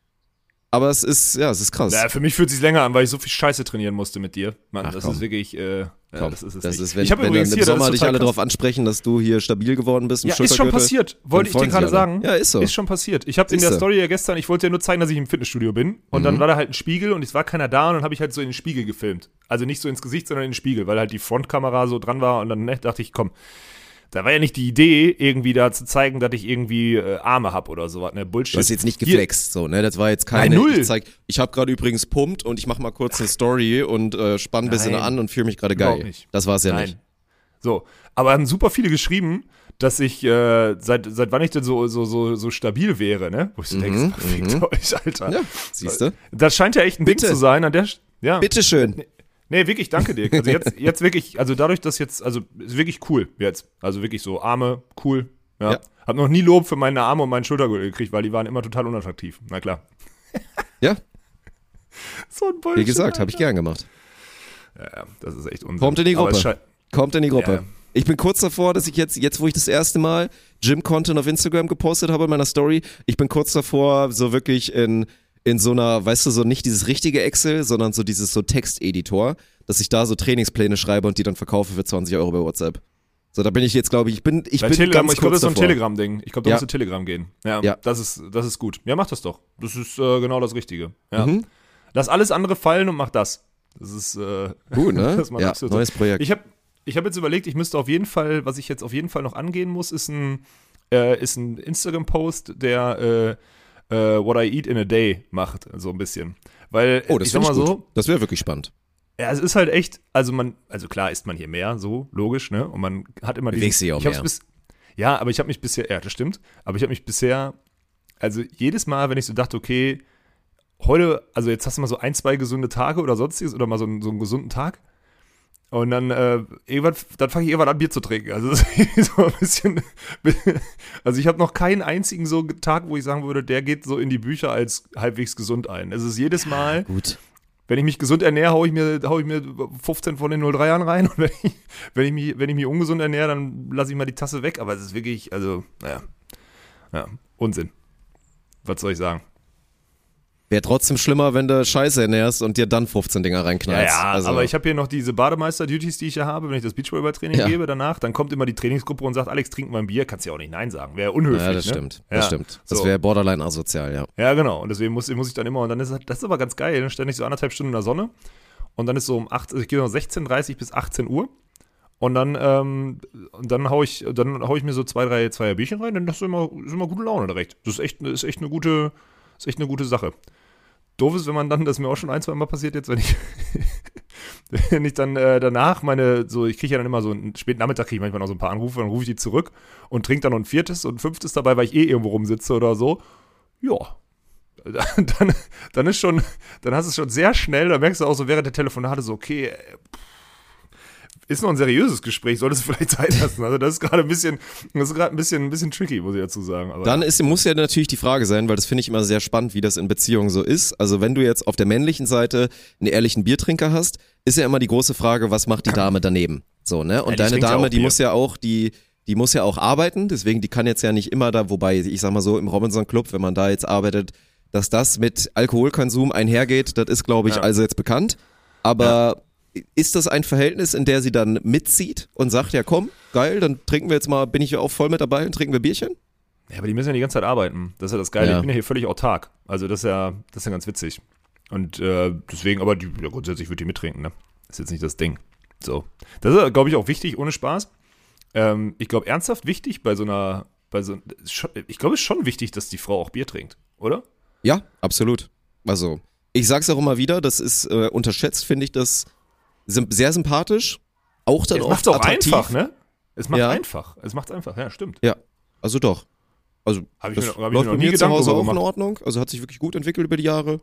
aber es ist, ja, es ist krass. Naja, für mich fühlt es sich länger an, weil ich so viel Scheiße trainieren musste mit dir. Mann, Ach, das komm. ist wirklich, äh, ja, Komm, das ist es das nicht. ist, wenn, ich habe übrigens dann hier, im das Sommer dich alle darauf ansprechen, dass du hier stabil geworden bist. Ja, ist schon passiert. Wollte ich dir gerade sagen. Ja, ist so. Ist schon passiert. Ich habe in der. Story ja gestern, ich wollte ja nur zeigen, dass ich im Fitnessstudio bin. Und Mhm. dann war da halt ein Spiegel und es war keiner da und dann habe ich halt so in den Spiegel gefilmt. Also nicht so ins Gesicht, sondern in den Spiegel, weil halt die Frontkamera so dran war und dann ne, dachte ich, komm. Da war ja nicht die Idee, irgendwie da zu zeigen, dass ich irgendwie äh, Arme hab oder sowas, ne? Bullshit. Du hast jetzt nicht Hier- geflext, so, ne? Das war jetzt keine. Nein, null. Ich zeig, ich habe gerade übrigens pumpt und ich mache mal kurz eine Story und äh, spann ein bisschen an und fühle mich gerade geil. nicht. Das war's ja Nein. nicht. So. Aber haben super viele geschrieben, dass ich, äh, seit, seit wann ich denn so, so, so, so stabil wäre, ne? Wo ich so Mhm, denke, fickt mhm. euch, Alter. Ja, siehst du? Das scheint ja echt ein Bitte. Ding zu sein an der, ja. Bitteschön. Nee, wirklich, danke dir. Also jetzt, jetzt wirklich, also dadurch, dass jetzt, also ist wirklich cool jetzt. Also wirklich so Arme, cool. Ja. Ja. Hab noch nie Lob für meine Arme und meinen Schultergürtel gekriegt, weil die waren immer total unattraktiv. Na klar. Ja, So ein Bullshit. wie gesagt, habe ich gern gemacht. Ja, ja, das ist echt Unsinn. Kommt in die Gruppe. Kommt in die Gruppe. Ja. Ich bin kurz davor, dass ich jetzt, jetzt wo ich das erste Mal Gym-Content auf Instagram gepostet habe in meiner Story, ich bin kurz davor, so wirklich in, in so einer, weißt du, so nicht dieses richtige Excel, sondern so dieses so Texteditor, dass ich da so Trainingspläne schreibe und die dann verkaufe für 20 Euro bei WhatsApp. So, da bin ich jetzt, glaube ich, ich bin, ich Bei bin Telegram, ganz ich glaube, das ist so ein. Telegram-Ding. Ich glaube, da Ja. musst du Telegram gehen. Ja, Ja. Das, ist, das ist gut. Ja, mach das doch. Das ist äh, genau das Richtige. Ja. Mhm. Lass alles andere fallen und mach das. Das ist äh, Gut, ne? das ist ja, neues Projekt. Ich habe ich hab jetzt überlegt, ich müsste auf jeden Fall, was ich jetzt auf jeden Fall noch angehen muss, ist ein, äh, ist ein Instagram-Post, der äh, äh, What I Eat in a Day macht, so ein bisschen. Weil, oh, das ich sag mal ich so, Das wäre wirklich spannend. ja, es ist halt echt, also man, also klar isst man hier mehr, so, logisch, ne? Und man hat immer auch ich hab's mehr. Bis, ja, aber ich habe mich bisher, ja, das stimmt, aber ich habe mich bisher, also jedes Mal, wenn ich so dachte, okay, heute, also jetzt hast du mal so ein, zwei gesunde Tage oder sonstiges oder mal so einen, so einen gesunden Tag. Und dann, äh, irgendwann, dann fange ich irgendwann an, Bier zu trinken. Also, so ein bisschen, also ich habe noch keinen einzigen so Tag, wo ich sagen würde, der geht so in die Bücher als halbwegs gesund ein. Es ist jedes Mal, Gut. wenn ich mich gesund ernähre, haue ich mir, hau ich mir 15 von den 03ern rein. Und wenn ich, wenn ich, mich, wenn ich mich ungesund ernähre, dann lasse ich mal die Tasse weg. Aber es ist wirklich, also, naja, ja, Unsinn. Was soll ich sagen? Wäre trotzdem schlimmer, wenn du Scheiße ernährst und dir dann 15 Dinger Ja, reinknallst. ja, also, aber ich habe hier noch diese Bademeister-Duties, die ich ja habe, wenn ich das Beachvolleyball-Training Ja. gebe danach, dann kommt immer die Trainingsgruppe und sagt, Alex, trink mal ein Bier, kannst ja auch nicht Nein sagen. Wäre unhöflich, ja, das ne? stimmt. Ja, Das stimmt. Das so. wäre borderline asozial, ja. Ja, genau. Und deswegen muss, muss ich dann immer, und dann ist das ist aber ganz geil, dann ständig so anderthalb Stunden in der Sonne. Und dann ist so um 8, also ich gehe noch 16.30 bis 18 Uhr. Und dann, ähm, dann hau ich, dann hau ich mir so zwei, drei, zwei Bierchen rein, dann hast du immer, ist immer gute Laune direkt. Das ist echt, ist echt eine gute, ist echt eine gute Sache. Doof ist, wenn man dann, das ist mir auch schon ein, zwei Mal passiert jetzt, wenn ich, wenn ich dann äh, danach meine, so, ich kriege ja dann immer so einen späten Nachmittag, kriege ich manchmal noch so ein paar Anrufe, dann rufe ich die zurück und trinke dann noch ein viertes und ein fünftes dabei, weil ich eh irgendwo rumsitze oder so. Ja, dann, dann ist schon, dann hast du es schon sehr schnell, da merkst du auch so während der Telefonate so, okay, äh, pff, ist noch ein seriöses Gespräch, solltest du vielleicht Zeit lassen. Also das ist gerade ein bisschen, das ist gerade ein bisschen, ein bisschen tricky, muss ich dazu sagen. Aber Dann ist, muss ja natürlich die Frage sein, weil das finde ich immer sehr spannend, wie das in Beziehungen so ist. Also wenn du jetzt auf der männlichen Seite einen ehrlichen Biertrinker hast, ist ja immer die große Frage, was macht die Dame daneben? So, ne? Und die deine ja Dame, die Bier. muss ja auch, die, die muss ja auch arbeiten, deswegen die kann jetzt ja nicht immer da, wobei ich sag mal so im Robinson Club, wenn man da jetzt arbeitet, dass das mit Alkoholkonsum einhergeht, das ist glaube ich Ja. also jetzt bekannt. Aber ist das ein Verhältnis, in der sie dann mitzieht und sagt, ja komm, geil, dann trinken wir jetzt mal, bin ich ja auch voll mit dabei und trinken wir Bierchen? Ja, aber die müssen ja die ganze Zeit arbeiten. Das ist ja das Geile. Ja. Ich bin ja hier völlig autark. Also das ist ja, das ist ja ganz witzig. Und äh, deswegen, aber die, ja, grundsätzlich würde die mittrinken, ne? Ist jetzt nicht das Ding. So. Das ist, glaube ich, auch wichtig, ohne Spaß. Ähm, ich glaube, ernsthaft wichtig bei so einer, bei so, ich glaube, es ist schon wichtig, dass die Frau auch Bier trinkt, oder? Ja, absolut. Also, ich sag's auch immer wieder, das ist äh, unterschätzt, finde ich das sim sehr sympathisch. Auch dann Es oft macht auch attraktiv. einfach, ne? Es macht Ja. einfach. Es macht's einfach, ja, stimmt. Ja, also doch. Also, Hab ich das mir hab ich mir bei mir zu Hause auch in gemacht. Ordnung. Also hat sich wirklich gut entwickelt über die Jahre.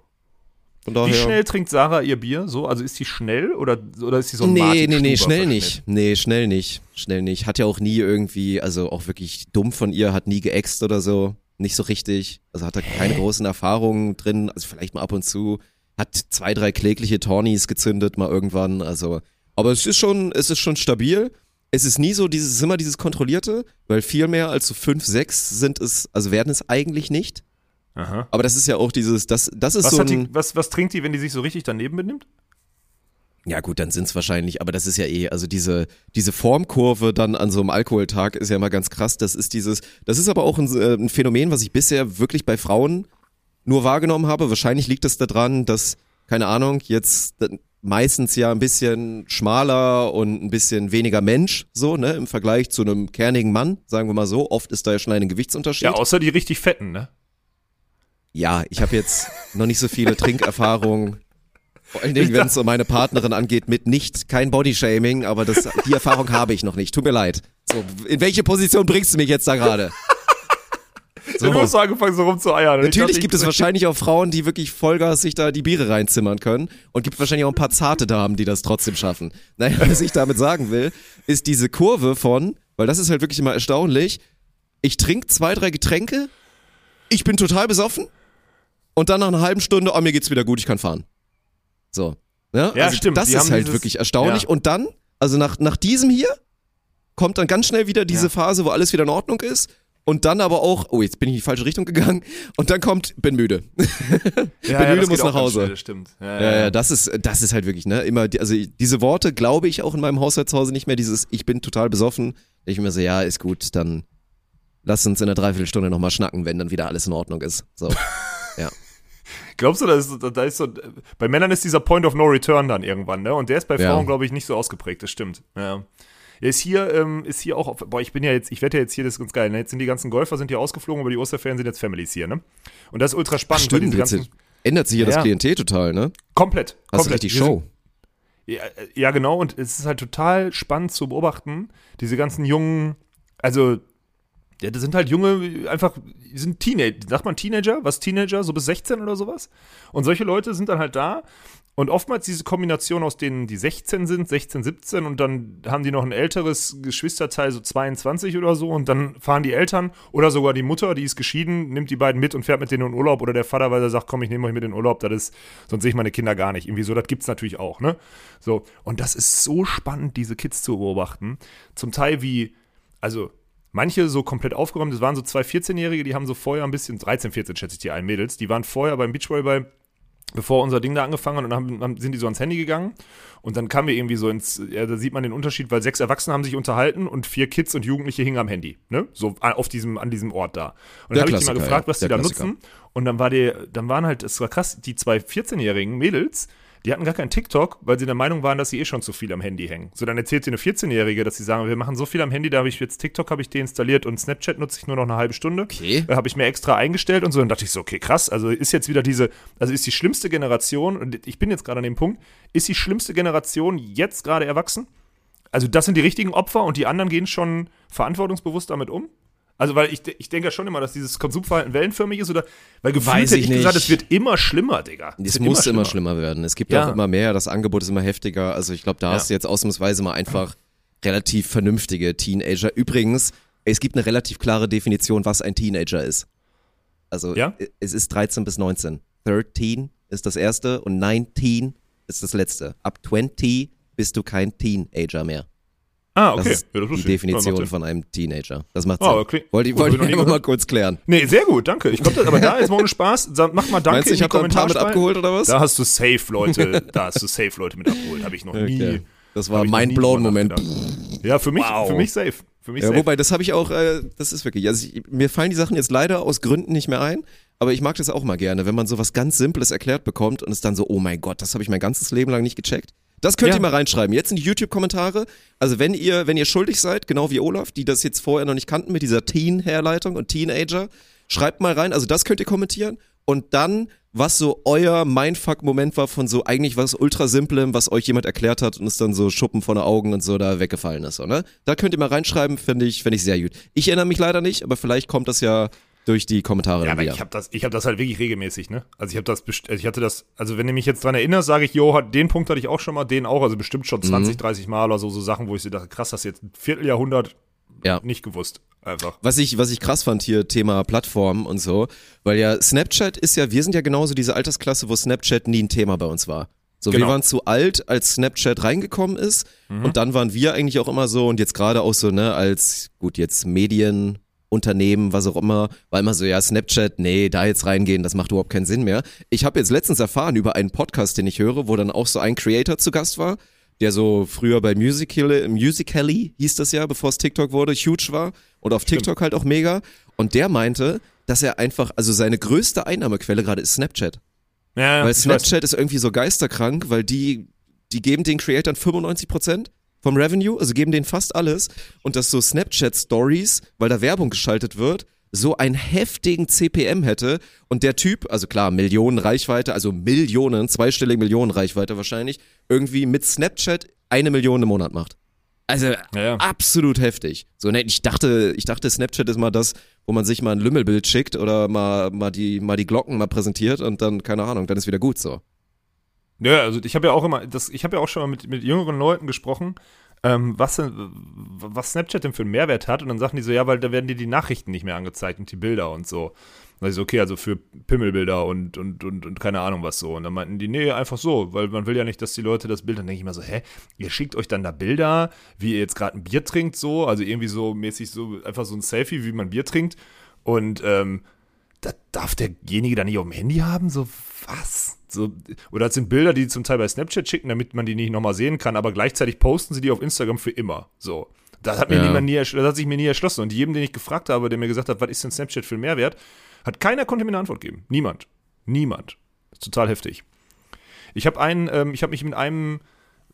Wie schnell trinkt Sarah ihr Bier? So, also ist die schnell oder, oder ist die so ein nee, Martin nee, nee, schnell nicht. Nee, schnell nicht. Schnell nicht. Hat ja auch nie irgendwie, also auch wirklich dumm von ihr, hat nie geäxt oder so. Nicht so richtig. Also hat da keine großen Erfahrungen drin. Also vielleicht mal ab und zu. Hat zwei, drei klägliche Tornis gezündet mal irgendwann. Also, aber es ist schon, es ist schon stabil. Es ist nie so dieses, es ist immer dieses Kontrollierte, weil viel mehr als so fünf, sechs sind es, also werden es eigentlich nicht. Aha. Aber das ist ja auch dieses, das, das ist Was, so ein, die, was, was trinkt die, wenn die sich so richtig daneben benimmt? Ja gut, dann sind's wahrscheinlich, aber das ist ja eh, also diese, diese Formkurve dann an so einem Alkoholtag ist ja immer ganz krass. Das ist dieses, das ist aber auch ein, äh, ein Phänomen, was ich bisher wirklich bei Frauen nur wahrgenommen habe. Wahrscheinlich liegt es daran, dass, keine Ahnung, jetzt meistens ja ein bisschen schmaler und ein bisschen weniger Mensch, so, ne, im Vergleich zu einem kernigen Mann, sagen wir mal so. Oft ist da ja schon ein Gewichtsunterschied. Ja, außer die richtig fetten, ne? Ja, ich habe jetzt noch nicht so viele Trinkerfahrungen Vor allen Dingen, wenn es um meine Partnerin angeht, mit nicht kein Bodyshaming, aber das, die Erfahrung habe ich noch nicht. Tut mir leid. So, in welche Position bringst du mich jetzt da gerade? So. Du hast angefangen, so rumzueiern. Natürlich dachte, gibt es wahrscheinlich auch Frauen, die wirklich Vollgas sich da die Biere reinzimmern können. Und gibt wahrscheinlich auch ein paar zarte Damen, die das trotzdem schaffen. Naja, was ich damit sagen will, ist diese Kurve von, weil das ist halt wirklich immer erstaunlich, ich trinke zwei, drei Getränke, ich bin total besoffen und dann nach einer halben Stunde, oh, mir geht's wieder gut, ich kann fahren. So. Ja, ja also stimmt. Das Die ist halt dieses- wirklich erstaunlich. ja. Und dann, also nach, nach diesem hier, kommt dann ganz schnell wieder diese Ja. Phase, wo alles wieder in Ordnung ist. Und dann aber auch, oh, jetzt bin ich in die falsche Richtung gegangen. Und dann kommt, bin müde. ja, müde, das muss geht auch nach Hause. Schnell, stimmt. Ja, Ja, ja, das ist, das ist halt wirklich, ne, immer, die- also diese Worte glaube ich auch in meinem Haushalt zu Hause nicht mehr, dieses, ich bin total besoffen. Ich mir so, ja, ist gut, dann lass uns in einer Dreiviertelstunde nochmal schnacken, wenn dann wieder alles in Ordnung ist. So. Glaubst du, da ist, da ist so, bei Männern ist dieser Point of No Return dann irgendwann, ne? Und der ist bei Ja. Frauen, glaube ich, nicht so ausgeprägt, das stimmt. Ja. Ist hier, ähm, ist hier auch, auf, boah, ich bin ja jetzt, ich werde ja jetzt hier, das ist ganz geil, ne? Jetzt sind die ganzen Golfer sind hier ausgeflogen, aber die Osterferien sind jetzt Families hier, ne? Und das ist ultra spannend, weil Stimmt, diese jetzt ganzen, ändert sich ja das. Klientel total, ne? komplett, Hast du komplett. richtig Show. Ja, äh, ja, genau. Und es ist halt total spannend zu beobachten, diese ganzen jungen, also, ja, das sind halt junge, einfach, die sind Teenager, sagt man Teenager? Was Teenager? So bis 16 oder sowas? Und solche Leute sind dann halt da. Und oftmals diese Kombination aus denen, die 16 sind, 16, 17 und dann haben die noch ein älteres Geschwisterteil, so 22 oder so und dann fahren die Eltern oder sogar die Mutter, die ist geschieden, nimmt die beiden mit und fährt mit denen in Urlaub oder der Vater, weil er sagt, komm, ich nehme euch mit in Urlaub, das ist, sonst sehe ich meine Kinder gar nicht. Irgendwie so, das gibt's natürlich auch, ne? So, und das ist so spannend, diese Kids zu beobachten. Zum Teil wie, also manche so komplett aufgeräumt, das waren so zwei 14-Jährige, die haben so vorher ein bisschen, 13, 14 schätze ich die ein, Mädels, die waren vorher beim Beachvolleyball bevor unser Ding da angefangen hat und dann haben, sind die so ans Handy gegangen und dann kamen wir irgendwie so ins, ja, da sieht man den Unterschied, weil sechs Erwachsene haben sich unterhalten und vier Kids und Jugendliche hingen am Handy, ne? So auf diesem, an diesem Ort da. Und dann habe ich die mal gefragt, ja. was die da Klassiker. nutzen und dann war der, dann waren halt, es war krass, die zwei 14-jährigen Mädels, die hatten gar keinen TikTok, weil sie der Meinung waren, dass sie eh schon zu viel am Handy hängen. So, dann erzählt sie eine 14-Jährige, dass sie sagen, wir machen so viel am Handy, da habe ich jetzt TikTok habe ich deinstalliert und Snapchat nutze ich nur noch eine halbe Stunde. Okay. Äh, habe ich mir extra eingestellt und so. Dann dachte ich so, okay, krass. Also ist jetzt wieder diese, also ist die schlimmste Generation, und ich bin jetzt gerade an dem Punkt, ist die schlimmste Generation jetzt gerade erwachsen? Also das sind die richtigen Opfer und die anderen gehen schon verantwortungsbewusst damit um? Also, weil ich, ich denke ja schon immer, dass dieses Konsumverhalten wellenförmig ist oder, weil gefühlt Weiß hätte ich ich gesagt, es wird immer schlimmer, Digga. Es wird muss immer schlimmer. werden. Es gibt Ja. auch immer mehr, das Angebot ist immer heftiger. Also ich glaube, da Ja. hast du jetzt ausnahmsweise mal einfach relativ vernünftige Teenager. Übrigens, es gibt eine relativ klare Definition, was ein Teenager ist. Also Ja? es ist 13 bis 19. 13 ist das erste und 19 ist das letzte. Ab 20 bist du kein Teenager mehr. Ah, Das okay. ist Ja, das die Definition von einem Teenager. Das macht Ah, Sinn. okay. Wollte wollte ich nie einfach mal kurz klären. Nee, sehr gut, danke. Ich glaube, aber da ist morgen Spaß. Sag- Mach mal danke Meinst du, ich habe da ein paar mit abgeholt oder was? Da hast du safe Leute, da hast du safe Leute mit abgeholt. Habe ich noch nie. Okay. Das war mein nie blown Moment. Ja, für mich, Wow. für mich safe. Für mich Ja, safe. wobei, das habe ich auch, äh, das ist wirklich, also ich, mir fallen die Sachen jetzt leider aus Gründen nicht mehr ein, aber ich mag das auch mal gerne, wenn man so was ganz Simples erklärt bekommt und es dann so, oh mein Gott, das habe ich mein ganzes Leben lang nicht gecheckt. Das könnt Ja. ihr mal reinschreiben. Jetzt in die YouTube-Kommentare. Also wenn ihr, wenn ihr schuldig seid, genau wie Olaf, die das jetzt vorher noch nicht kannten mit dieser Teen-Herleitung und Teenager, schreibt mal rein. Also das könnt ihr kommentieren. Und dann, was so euer Mindfuck-Moment war von so eigentlich was ultra simplem, was euch jemand erklärt hat und es dann so Schuppen von den Augen und so da weggefallen ist, so, ne? Da könnt ihr mal reinschreiben, finde ich, finde ich sehr gut. Ich erinnere mich leider nicht, aber vielleicht kommt das ja durch die Kommentare Ja, aber wieder. ich habe das, ich habe das halt wirklich regelmäßig, ne? Also ich habe das, ich hatte das, also wenn du mich jetzt dran erinnerst, sage ich, jo, den Punkt hatte ich auch schon mal, den auch, also bestimmt schon Mhm. 20, 30 Mal oder so, so Sachen, wo ich so dachte, krass, das jetzt ein Vierteljahrhundert Ja. nicht gewusst, einfach. Was ich, was ich krass fand hier, Thema Plattform und so, weil ja Snapchat ist ja, wir sind ja genauso diese Altersklasse, wo Snapchat nie ein Thema bei uns war. So, wir Genau. waren zu alt, als Snapchat reingekommen ist und dann waren wir eigentlich auch immer so und jetzt gerade auch so, ne, als, gut, jetzt Medien, Unternehmen, was auch immer, war immer so, ja, Snapchat, nee, da jetzt reingehen, das macht überhaupt keinen Sinn mehr. Ich habe jetzt letztens erfahren über einen Podcast, den ich höre, wo dann auch so ein Creator zu Gast war, der so früher bei Musical.ly, Musical.ly hieß das ja, bevor es TikTok wurde, huge war und auf TikTok halt auch mega. Und der meinte, dass er einfach, also seine größte Einnahmequelle gerade ist Snapchat. Ja, Weil ich weiß. Snapchat ist irgendwie so geisterkrank, weil die, die geben den Creatern 95% vom Revenue, also geben denen fast alles. Und dass so Snapchat-Stories, weil da Werbung geschaltet wird, so einen heftigen CPM hätte und der Typ, also klar, Millionen Reichweite, also Millionen, zweistellige Millionen Reichweite wahrscheinlich, irgendwie mit Snapchat eine Million im Monat macht. Also Ja, ja. absolut heftig. So, ne, ich dachte, ich dachte, Snapchat ist mal das, wo man sich mal ein Lümmelbild schickt oder mal, mal, die, mal die Glocken mal präsentiert und dann, keine Ahnung, dann ist wieder gut so. Ja, also ich habe ja auch immer, das, ich habe ja auch schon mal mit, mit jüngeren Leuten gesprochen, ähm, was, was Snapchat denn für einen Mehrwert hat. Und dann sagen die so, ja, weil da werden dir die Nachrichten nicht mehr angezeigt und die Bilder und so. Und ich so, okay, also für Pimmelbilder und, und, und, und keine Ahnung was so. Und dann meinten die, nee, einfach so, weil man will ja nicht, dass die Leute das Bild, dann denke ich immer so, hä, ihr schickt euch dann da Bilder, wie ihr jetzt gerade ein Bier trinkt, so, also irgendwie so mäßig so, einfach so ein Selfie, wie man Bier trinkt. Und ähm, das darf derjenige dann nicht auf dem Handy haben? So, was? So, oder das sind Bilder, die die zum Teil bei Snapchat schicken, damit man die nicht nochmal sehen kann, aber gleichzeitig posten sie die auf Instagram für immer. So. Das hat, mir Ja. niemand nie, das hat sich mir nie erschlossen. Und jedem, den ich gefragt habe, der mir gesagt hat, was ist denn Snapchat für Mehrwert, hat keiner konnte mir eine Antwort geben. Niemand. Niemand. Total heftig. Ich habe einen, ähm, ich habe mich mit einem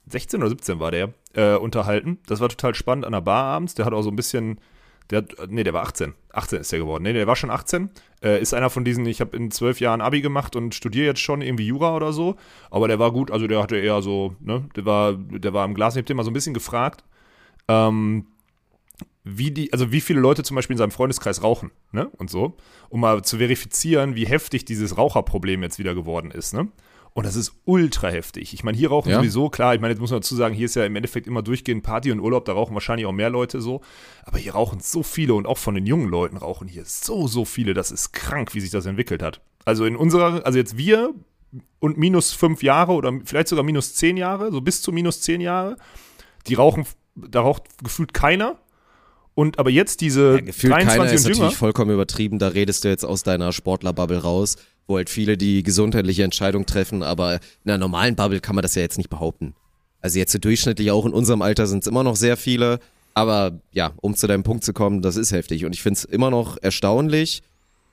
16 oder 17 war der, äh, unterhalten. Das war total spannend an der Bar abends. Der hat auch so ein bisschen, der hat, nee, der war 18. 18 ist der geworden. Nee, der war schon 18. Äh, ist einer von diesen, ich habe in zwölf Jahren Abi gemacht und studiere jetzt schon irgendwie Jura oder so. Aber der war gut, also der hatte eher so, ne, der war, der war im Glas. Ich habe den mal so ein bisschen gefragt, ähm, wie die, also wie viele Leute zum Beispiel in seinem Freundeskreis rauchen, ne? Und so, um mal zu verifizieren, wie heftig dieses Raucherproblem jetzt wieder geworden ist, ne? Und das ist ultra heftig. Ich meine, hier rauchen Ja. sowieso, klar, ich meine, jetzt muss man dazu sagen, hier ist ja im Endeffekt immer durchgehend Party und Urlaub, da rauchen wahrscheinlich auch mehr Leute so. Aber hier rauchen so viele und auch von den jungen Leuten rauchen hier so, so viele. Das ist krank, wie sich das entwickelt hat. Also in unserer, also jetzt wir und minus fünf Jahre oder vielleicht sogar minus zehn Jahre, so bis zu minus zehn Jahre, die rauchen, da raucht gefühlt keiner. Und aber jetzt diese Ja, gefühlt keiner 23 ist und jünger. natürlich vollkommen übertrieben. Da redest du jetzt aus deiner Sportlerbubble raus, wo halt viele die gesundheitliche Entscheidung treffen, aber in einer normalen Bubble kann man das ja jetzt nicht behaupten. Also jetzt so durchschnittlich auch in unserem Alter sind es immer noch sehr viele, aber ja, um zu deinem Punkt zu kommen, das ist heftig und ich finde es immer noch erstaunlich,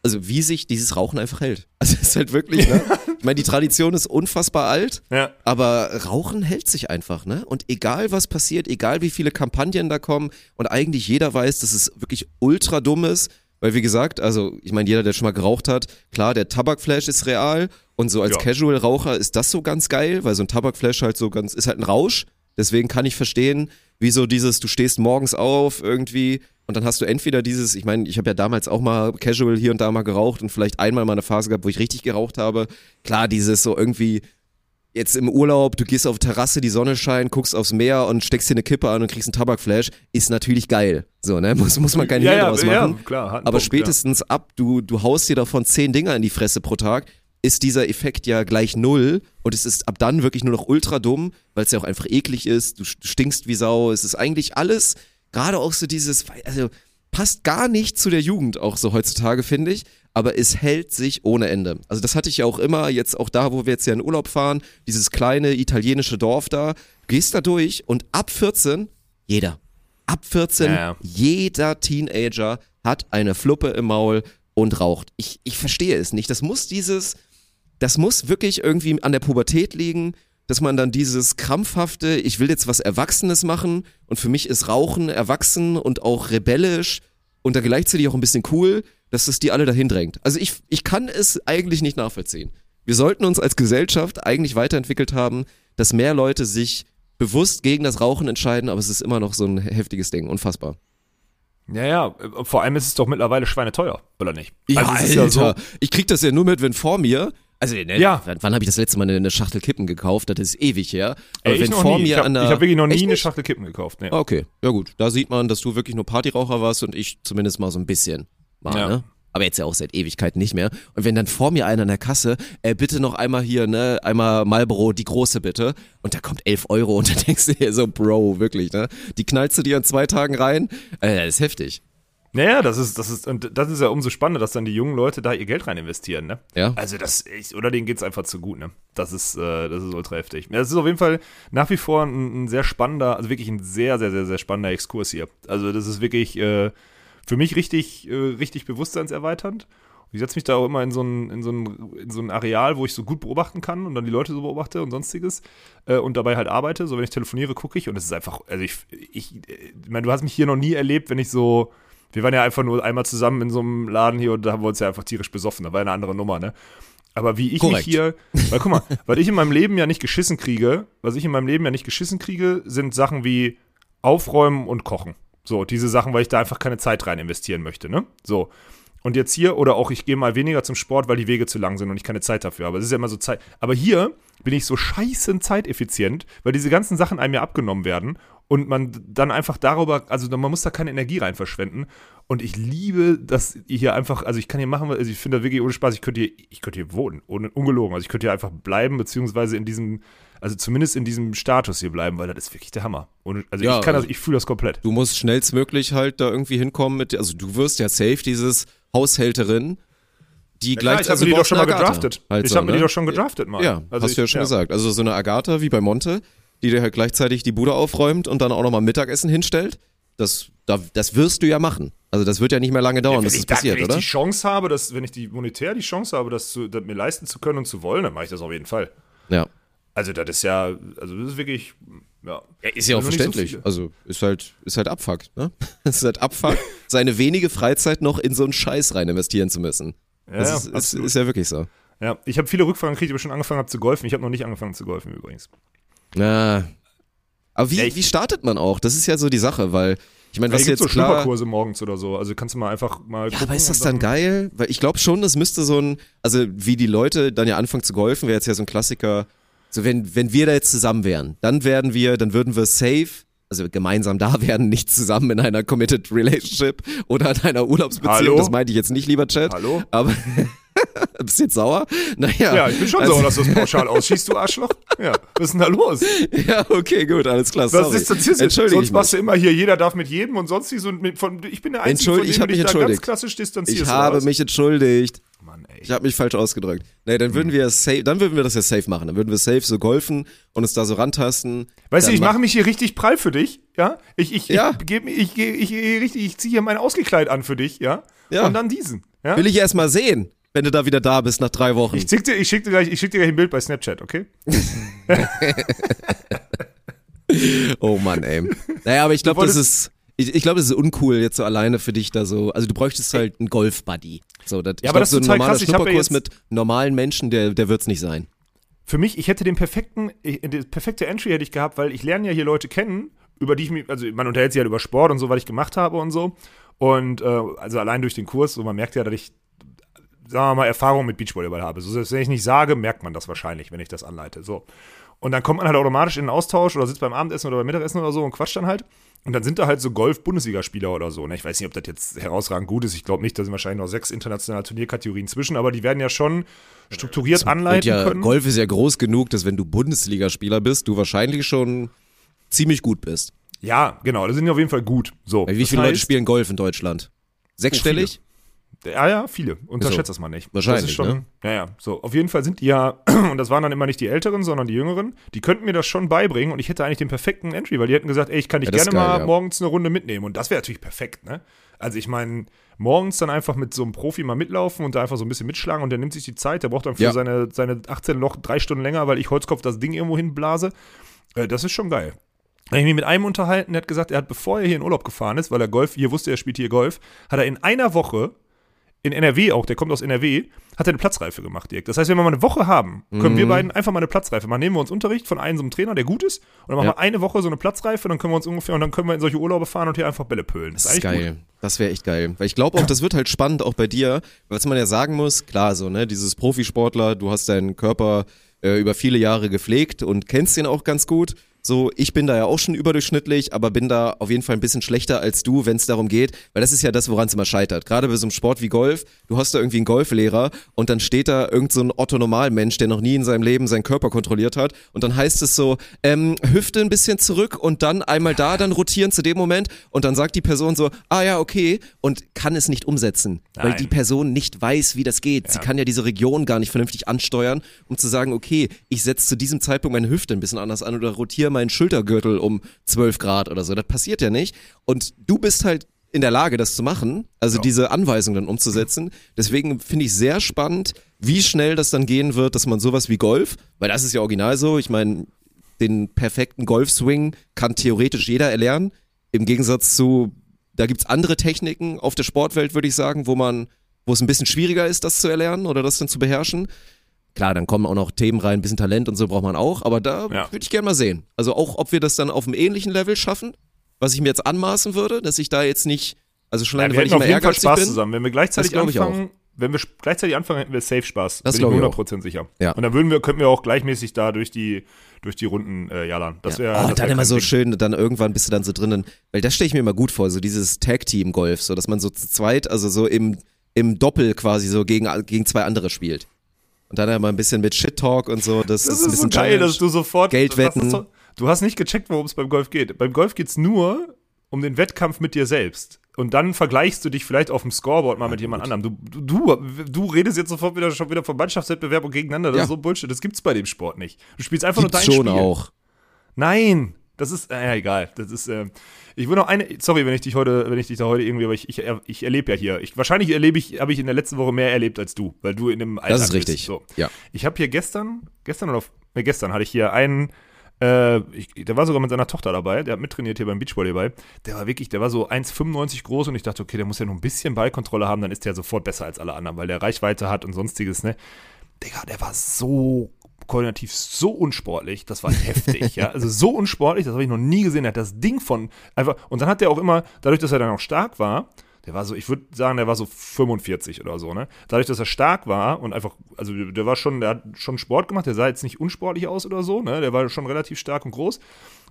also wie sich dieses Rauchen einfach hält. Also es ist halt wirklich, ne? Ich meine, die Tradition ist unfassbar alt, Ja. aber Rauchen hält sich einfach, ne? Und egal was passiert, egal wie viele Kampagnen da kommen und eigentlich jeder weiß, dass es wirklich ultra dumm ist, weil wie gesagt, also ich meine, jeder, der schon mal geraucht hat, klar, der Tabakflash ist real und so als Ja. Casual-Raucher ist das so ganz geil, weil so ein Tabakflash halt so ganz, ist halt ein Rausch. Deswegen kann ich verstehen, wieso dieses, du stehst morgens auf irgendwie und dann hast du entweder dieses, ich meine, ich habe ja damals auch mal casual hier und da mal geraucht und vielleicht einmal mal eine Phase gehabt, wo ich richtig geraucht habe. Klar, dieses so irgendwie jetzt im Urlaub, du gehst auf Terrasse, die Sonne scheint, guckst aufs Meer und steckst dir eine Kippe an und kriegst einen Tabakflash, ist natürlich geil. So, ne? Muss, muss man keinen Ja, Hehl ja, draus ja, machen. klar, hat einen Aber Punkt, spätestens ab, du, du haust dir davon zehn Dinger in die Fresse pro Tag, ist dieser Effekt ja gleich null und es ist ab dann wirklich nur noch ultra dumm, weil es ja auch einfach eklig ist, du stinkst wie Sau, es ist eigentlich alles, gerade auch so dieses, also passt gar nicht zu der Jugend auch so heutzutage, finde ich, aber es hält sich ohne Ende. Also das hatte ich ja auch immer, jetzt auch da, wo wir jetzt ja in Urlaub fahren, dieses kleine italienische Dorf da, gehst da durch und ab 14, jeder, ab 14, Ja, ja. jeder Teenager hat eine Fluppe im Maul und raucht. Ich, ich verstehe es nicht. Das muss dieses, das muss wirklich irgendwie an der Pubertät liegen, dass man dann dieses krampfhafte, ich will jetzt was Erwachsenes machen und für mich ist Rauchen erwachsen und auch rebellisch und da gleichzeitig auch ein bisschen cool, dass das die alle dahin drängt. Also ich, ich kann es eigentlich nicht nachvollziehen. Wir sollten uns als Gesellschaft eigentlich weiterentwickelt haben, dass mehr Leute sich bewusst gegen das Rauchen entscheiden, aber es ist immer noch so ein heftiges Ding, unfassbar. Ja, ja, äh, vor allem ist es doch mittlerweile schweineteuer, oder nicht? Also es ist ja so, ich krieg das ja nur mit, wenn vor mir, also ne, Ja. wann, wann habe ich das letzte Mal eine, Schachtel Kippen gekauft? Das ist ewig her. Aber ey, wenn vor nie. mir ich habe hab wirklich noch nie eine? Schachtel Kippen gekauft. Nee. Ah, Okay, ja gut. Da sieht man, dass du wirklich nur Partyraucher warst und ich zumindest mal so ein bisschen war, Ja. ne? Aber jetzt ja auch seit Ewigkeiten nicht mehr. Und wenn dann vor mir einer an der Kasse, äh, bitte noch einmal hier, ne, einmal Marlboro, die große bitte. Und da kommt 11 Euro und dann denkst du dir so, Bro, wirklich, ne? Die knallst du dir in zwei Tagen rein. Äh, das ist heftig. Naja, das ist, das ist, und das ist ja umso spannender, dass dann die jungen Leute da ihr Geld rein investieren, ne? Ja. Also das, ich, oder denen geht's einfach zu gut, ne? Das ist, äh, das ist ultra heftig. Das ist auf jeden Fall nach wie vor ein, ein sehr spannender, also wirklich ein sehr, sehr, sehr, sehr spannender Exkurs hier. Also das ist wirklich äh, für mich richtig, äh, richtig bewusstseinserweiternd. Und ich setze mich da auch immer in so, ein, in, so ein, in so ein Areal, wo ich so gut beobachten kann und dann die Leute so beobachte und sonstiges äh, und dabei halt arbeite. So, wenn ich telefoniere, gucke ich und es ist einfach, also ich, ich, äh, ich meine, du hast mich hier noch nie erlebt, wenn ich so Wir waren ja einfach nur einmal zusammen in so einem Laden hier und da haben wir uns ja einfach tierisch besoffen. Da war eine andere Nummer, ne? Aber wie ich Korrekt. mich hier, weil guck mal, weil ich in meinem Leben ja nicht geschissen kriege, was ich in meinem Leben ja nicht geschissen kriege, sind Sachen wie Aufräumen und Kochen. So, diese Sachen, weil ich da einfach keine Zeit rein investieren möchte, ne? So. Und jetzt hier, oder auch ich gehe mal weniger zum Sport, weil die Wege zu lang sind und ich keine Zeit dafür habe. Es ist ja immer so Zeit. Aber hier bin ich so scheißen zeiteffizient, weil diese ganzen Sachen einem ja abgenommen werden und man dann einfach darüber, also man muss da keine Energie rein verschwenden. Und ich liebe, dass ihr hier einfach, also ich kann hier machen, also ich finde da wirklich ohne Spaß, ich könnte hier, ich könnte hier wohnen, ohne, ungelogen. Also ich könnte hier einfach bleiben, beziehungsweise in diesem, also zumindest in diesem Status hier bleiben, weil das ist wirklich der Hammer. Und, also Ja, ich kann das, also- ich fühle das komplett. Du musst schnellstmöglich halt da irgendwie hinkommen mit, also du wirst ja safe dieses Haushälterin, die Ja, gleich ich habe die doch schon mal gedraftet. Halt ich so, habe mir die ne? doch schon gedraftet mal. Ja, also hast du ja ich- schon gesagt. Also so eine Agatha wie bei Monte, die dir halt gleichzeitig die Bude aufräumt und dann auch nochmal Mittagessen hinstellt. Das, da, das wirst du ja machen. Also das wird ja nicht mehr lange dauern, wenn bis ich, das da, passiert, wenn ich oder? die Chance habe, dass, wenn ich die monetär die Chance habe, das, zu, das mir leisten zu können und zu wollen, dann mache ich das auf jeden Fall. Ja. Also das ist ja, also das ist wirklich, ja. Ist ja auch so verständlich. viele. also ist halt, ist halt Abfuck, ne? Es ist halt Abfuck, seine wenige Freizeit noch in so einen Scheiß rein investieren zu müssen. Ja, Das ja, ist, ist, ist ja wirklich so. ja. Ich habe viele Rückfragen gekriegt, ich habe schon angefangen habe zu golfen. Ich habe noch nicht angefangen zu golfen übrigens. Na. Aber wie, Ja, ich- wie startet man auch? Das ist ja so die Sache, weil ich meine, Ja, was hier jetzt so klar, Schnupperkurse morgens oder so. Also kannst du mal einfach mal Ja, aber ist das und dann geil? Weil ich glaube schon, das müsste so ein, also wie die Leute dann ja anfangen zu golfen, wäre jetzt ja so ein Klassiker. So wenn, wenn wir da jetzt zusammen wären, dann werden wir, dann würden wir safe, also gemeinsam da werden, nicht zusammen in einer committed relationship oder in einer Urlaubsbeziehung. Hallo? Das meinte ich jetzt nicht, lieber Chat. Hallo? Aber bist jetzt sauer? Naja. Ja, ich bin schon also, sauer, dass du das pauschal ausschießt, du Arschloch. Ja, was ist denn da los? Ja, okay, gut, alles klar. Was Sorry. ist das hier? Entschuldige Sonst ich machst du immer hier, jeder darf mit jedem und sonst so mit, von, ich bin der Einzige, von ich dem du mich da ganz klassisch distanzierst. Ich habe mich entschuldigt. Mann, ey. Ich habe mich falsch ausgedrückt. Nee, dann würden wir safe, dann würden wir das ja safe machen. Dann würden wir safe so golfen und uns da so rantasten. Weißt du, ich mach- mache mich hier richtig prall für dich, ja? Ich, ich, Ja. ich, ich, ich, ich, ich, ich ziehe hier mein Ausgekleid an für dich, ja? Ja. Und dann diesen, ja? Will ich erst mal sehen, wenn du da wieder da bist nach drei Wochen. Ich schick dir, ich schick dir gleich, ich schick dir gleich ein Bild bei Snapchat, okay? oh Mann, ey. Naja, aber ich glaube, das ist, ich, ich glaube, das ist uncool jetzt so alleine für dich da so. Also du bräuchtest halt einen Golf-Buddy. So, das, ich aber glaube, das ist so ein normaler krass. Ja Schnupperkurs jetzt- mit normalen Menschen, der, der wird's nicht sein. Für mich, ich hätte den perfekten, die perfekte Entry hätte ich gehabt, weil ich lerne ja hier Leute kennen, über die ich mich, also man unterhält sich halt über Sport und so, was ich gemacht habe und so. Und äh, also allein durch den Kurs, so man merkt ja, dass ich, sagen wir mal, Erfahrung mit Beachvolleyball habe. So, selbst wenn ich nicht sage, merkt man das wahrscheinlich, wenn ich das anleite. So. Und dann kommt man halt automatisch in den Austausch oder sitzt beim Abendessen oder beim Mittagessen oder so und quatscht dann halt. Und dann sind da halt so Golf-Bundesligaspieler oder so. Ne? Ich weiß nicht, ob das jetzt herausragend gut ist. Ich glaube nicht, da sind wahrscheinlich noch sechs internationale Turnierkategorien zwischen, aber die werden ja schon strukturiert anleiten ja, können. Golf ist ja groß genug, dass wenn du Bundesligaspieler bist, du wahrscheinlich schon ziemlich gut bist. Ja, genau, das sind ja auf jeden Fall gut. So, wie viele Leute heißt- spielen Golf in Deutschland? Sechsstellig? Ja, ja, viele. Unterschätzt das mal nicht. Wahrscheinlich, Das ist schon, ne? Ja, ja. So, auf jeden Fall sind die ja, und das waren dann immer nicht die Älteren, sondern die Jüngeren, die könnten mir das schon beibringen und ich hätte eigentlich den perfekten Entry, weil die hätten gesagt, ey, ich kann dich Ja, gerne geil, mal ja. morgens eine Runde mitnehmen und das wäre natürlich perfekt, ne? Also ich meine, morgens dann einfach mit so einem Profi mal mitlaufen und da einfach so ein bisschen mitschlagen und der nimmt sich die Zeit, der braucht dann für Ja. seine, seine 18 Loch drei Stunden länger, weil ich Holzkopf das Ding irgendwo hinblase. Äh, das ist schon geil. Da hab ich mich mit einem unterhalten, der hat gesagt, er hat, bevor er hier in Urlaub gefahren ist, weil er Golf, hier wusste, er spielt hier Golf, hat er in einer Woche in NRW auch, der kommt aus NRW, hat er eine Platzreife gemacht, Dirk. Das heißt, wenn wir mal eine Woche haben, können Mhm. wir beiden einfach mal eine Platzreife machen. Nehmen wir uns Unterricht von einem so einem Trainer, der gut ist, und dann machen Ja. wir eine Woche so eine Platzreife, dann können wir uns ungefähr, und dann können wir in solche Urlaube fahren und hier einfach Bälle pölen. Das ist eigentlich geil. Das wäre echt geil. Weil ich glaube auch, das wird halt spannend auch bei dir, was man ja sagen muss, klar, so, ne, dieses Profisportler, du hast deinen Körper äh, über viele Jahre gepflegt und kennst ihn auch ganz gut. So, ich bin da ja auch schon überdurchschnittlich, aber bin da auf jeden Fall ein bisschen schlechter als du, wenn es darum geht, weil das ist ja das, woran es immer scheitert. Gerade bei so einem Sport wie Golf, du hast da irgendwie einen Golflehrer und dann steht da irgend so ein Otto-Normalmensch, der noch nie in seinem Leben seinen Körper kontrolliert hat und dann heißt es so, ähm, Hüfte ein bisschen zurück und dann einmal da, dann rotieren zu dem Moment und dann sagt die Person so, ah ja, okay und kann es nicht umsetzen, weil Nein. die Person nicht weiß, wie das geht. Sie kann ja diese Region gar nicht vernünftig ansteuern, um zu sagen, okay, ich setze zu diesem Zeitpunkt meine Hüfte ein bisschen anders an oder rotiere meinen Schultergürtel um 12 Grad oder so. Das passiert ja nicht. Und du bist halt in der Lage, das zu machen, also diese Anweisungen dann umzusetzen. Deswegen finde ich sehr spannend, wie schnell das dann gehen wird, dass man sowas wie Golf, weil das ist ja original so, ich meine, den perfekten Golfswing kann theoretisch jeder erlernen, im Gegensatz zu da gibt's andere Techniken auf der Sportwelt, würde ich sagen, wo man, wo es ein bisschen schwieriger ist, das zu erlernen oder das dann zu beherrschen. Klar, dann kommen auch noch Themen rein, ein bisschen Talent und so braucht man auch, aber da Ja. würde ich gerne mal sehen. Also auch, ob wir das dann auf einem ähnlichen Level schaffen, was ich mir jetzt anmaßen würde, dass ich da jetzt nicht, also schon Ja, alleine, wir weil ich immer ehrgeizig Spaß bin. zusammen. Wenn wir gleichzeitig ich anfangen, wenn wir gleichzeitig anfangen, hätten wir safe Spaß. Das Bin ich ich mir auch. 100% sicher. Ja. Und dann würden wir, könnten wir auch gleichmäßig da durch die, durch die Runden äh, jallern. Das wäre. oh, das dann immer so Ding. schön, dann irgendwann bist du dann so drinnen, weil das stelle ich mir immer gut vor, so dieses Tag-Team-Golf, so dass man so zu zweit, also so im, im Doppel quasi so gegen, gegen zwei andere spielt. Und dann immer ein bisschen mit Shit-Talk und so, das, Das ist ein ist so bisschen geil, Challenge. dass du sofort. Geldwetten. so- Du hast nicht gecheckt, worum es beim Golf geht. Beim Golf geht's nur um den Wettkampf mit dir selbst. Und dann vergleichst du dich vielleicht auf dem Scoreboard mal mit jemand anderem. Du, du, du, redest jetzt sofort wieder schon wieder vom Mannschaftswettbewerb und gegeneinander. Das Ja. ist so Bullshit. Das gibt's bei dem Sport nicht. Du spielst einfach Gibt's nur dein schon Spiel. auch. Nein, das ist, äh, ja, egal. Das ist, äh, ich will noch eine, sorry, wenn ich dich heute, wenn ich dich da heute irgendwie, aber ich, ich, ich erlebe ja hier. Ich, wahrscheinlich erlebe ich, habe ich in der letzten Woche mehr erlebt als du, weil du in dem Alter Das ist bist. richtig. So. Ja. Ich habe hier gestern, gestern oder, ne, gestern hatte ich hier einen, äh, ich, der war sogar mit seiner Tochter dabei, der hat mittrainiert hier beim Beachvolleyball. Der war wirklich, der war so 1,95 groß und ich dachte, okay, der muss ja nur ein bisschen Ballkontrolle haben, dann ist der sofort besser als alle anderen, weil der Reichweite hat und sonstiges, ne? Digga, der war so koordinativ so unsportlich, das war heftig, ja. Also so unsportlich, das habe ich noch nie gesehen. Er hat das Ding von einfach, und dann hat der auch immer, dadurch, dass er dann auch stark war, der war so, ich würde sagen, der war so 45 oder so, ne? Dadurch, dass er stark war und einfach, also der war schon, der hat schon Sport gemacht, der sah jetzt nicht unsportlich aus oder so, ne? Der war schon relativ stark und groß.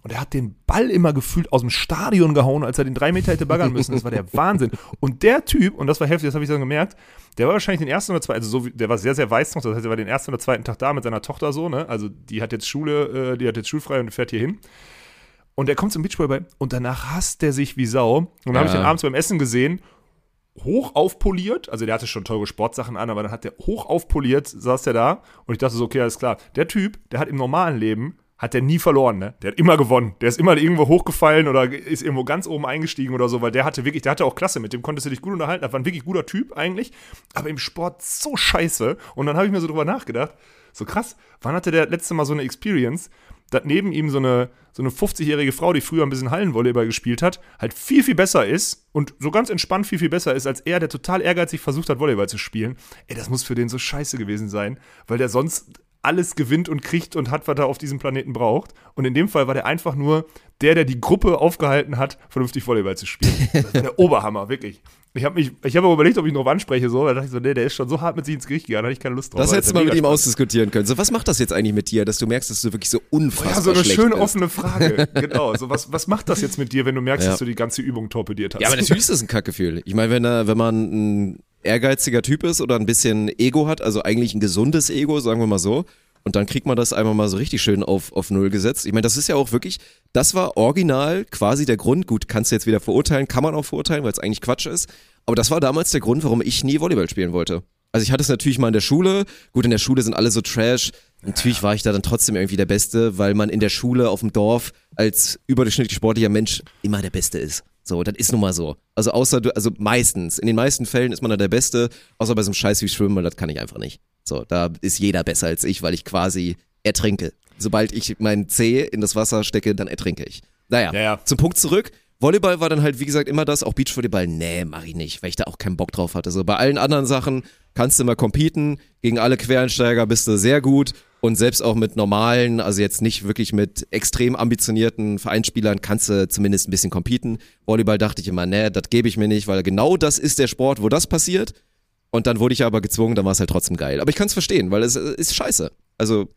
Und er hat den Ball immer gefühlt aus dem Stadion gehauen, als er den drei Meter hätte baggern müssen. Das war der Wahnsinn. Und der Typ, und das war heftig, das habe ich dann gemerkt, der war wahrscheinlich den ersten oder zweiten, also so wie, der war sehr, sehr weiß noch, das heißt, er war den ersten oder zweiten Tag da mit seiner Tochter so, ne? Also die hat jetzt Schule, äh, die hat jetzt schulfrei und fährt hier hin. Und er kommt zum Beachvolleyball und danach hasst er sich wie Sau. Und dann habe ich Ja. den abends beim Essen gesehen, hoch aufpoliert, also der hatte schon teure Sportsachen an, aber dann hat der hoch aufpoliert, saß der da und ich dachte so, okay, alles klar. Der Typ, der hat im normalen Leben, hat der nie verloren, ne? Der hat immer gewonnen. Der ist immer irgendwo hochgefallen oder ist irgendwo ganz oben eingestiegen oder so, weil der hatte wirklich, der hatte auch Klasse, mit dem konntest du dich gut unterhalten, das war ein wirklich guter Typ eigentlich, aber im Sport so scheiße. Und dann habe ich mir so drüber nachgedacht, so krass, wann hatte der letzte Mal so eine Experience, dass neben ihm so eine, so eine 50-jährige Frau, die früher ein bisschen Hallenvolleyball gespielt hat, halt viel, viel besser ist und so ganz entspannt viel, viel besser ist, als er, der total ehrgeizig versucht hat, Volleyball zu spielen. Ey, das muss für den so scheiße gewesen sein, weil der sonst alles gewinnt und kriegt und hat, was er auf diesem Planeten braucht. Und in dem Fall war der einfach nur der, der die Gruppe aufgehalten hat, vernünftig Volleyball zu spielen. Das war der Oberhammer, wirklich. Ich habe mich, ich habe aber überlegt, ob ich ihn drauf anspreche, so, da dachte ich so, nee, der ist schon so hart mit sich ins Gericht gegangen, da hatte ich keine Lust drauf. Das hättest du mal mit ihm spannend. ausdiskutieren können. So, was macht das jetzt eigentlich mit dir, dass du merkst, dass du wirklich so unfassbar Ja, so eine schöne bist? offene Frage. genau. So, was, was macht das jetzt mit dir, wenn du merkst, Ja. dass du die ganze Übung torpediert hast? Ja, aber natürlich ist das ein Kackgefühl. Ich meine, wenn, er- wenn man ein ehrgeiziger Typ ist oder ein bisschen Ego hat, also eigentlich ein gesundes Ego, sagen wir mal so, und dann kriegt man das einmal mal so richtig schön auf, auf Null gesetzt. Ich meine, das ist ja auch wirklich, das war original quasi der Grund. Gut, kannst du jetzt wieder verurteilen, kann man auch verurteilen, weil es eigentlich Quatsch ist. Aber das war damals der Grund, warum ich nie Volleyball spielen wollte. Also ich hatte es natürlich mal in der Schule. Gut, in der Schule sind alle so Trash. Natürlich war ich da dann trotzdem irgendwie der Beste, weil man in der Schule auf dem Dorf als überdurchschnittlich sportlicher Mensch immer der Beste ist. So, das ist nun mal so. Also außer du, also meistens, in den meisten Fällen ist man da der Beste, außer bei so einem Scheiß wie Schwimmen, weil das kann ich einfach nicht. So, da ist jeder besser als ich, weil ich quasi ertrinke. Sobald ich meinen Zeh in das Wasser stecke, dann ertrinke ich. Naja, Ja, ja. zum Punkt zurück. Volleyball war dann halt, wie gesagt, immer das, auch Beachvolleyball, nee, mach ich nicht, weil ich da auch keinen Bock drauf hatte. So bei allen anderen Sachen kannst du mal competen, gegen alle Quereinsteiger bist du sehr gut und selbst auch mit normalen, also jetzt nicht wirklich mit extrem ambitionierten Vereinsspielern kannst du zumindest ein bisschen competen. Volleyball dachte ich immer, nee, das gebe ich mir nicht, weil genau das ist der Sport, wo das passiert. Und dann wurde ich aber gezwungen, dann war es halt trotzdem geil. Aber ich kann es verstehen, weil es ist scheiße. Also,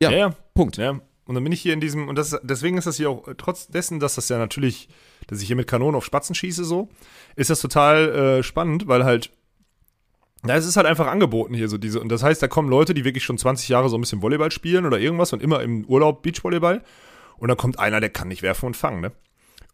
ja, ja, ja. Punkt. Ja, und dann bin ich hier in diesem, und das, deswegen ist das hier auch, äh, trotz dessen, dass das ja natürlich, dass ich hier mit Kanonen auf Spatzen schieße, so, ist das total äh, spannend, weil halt, ja, es ist halt einfach angeboten hier, so diese, und das heißt, da kommen Leute, die wirklich schon 20 Jahre so ein bisschen Volleyball spielen oder irgendwas und immer im Urlaub Beachvolleyball, und dann kommt einer, der kann nicht werfen und fangen, ne?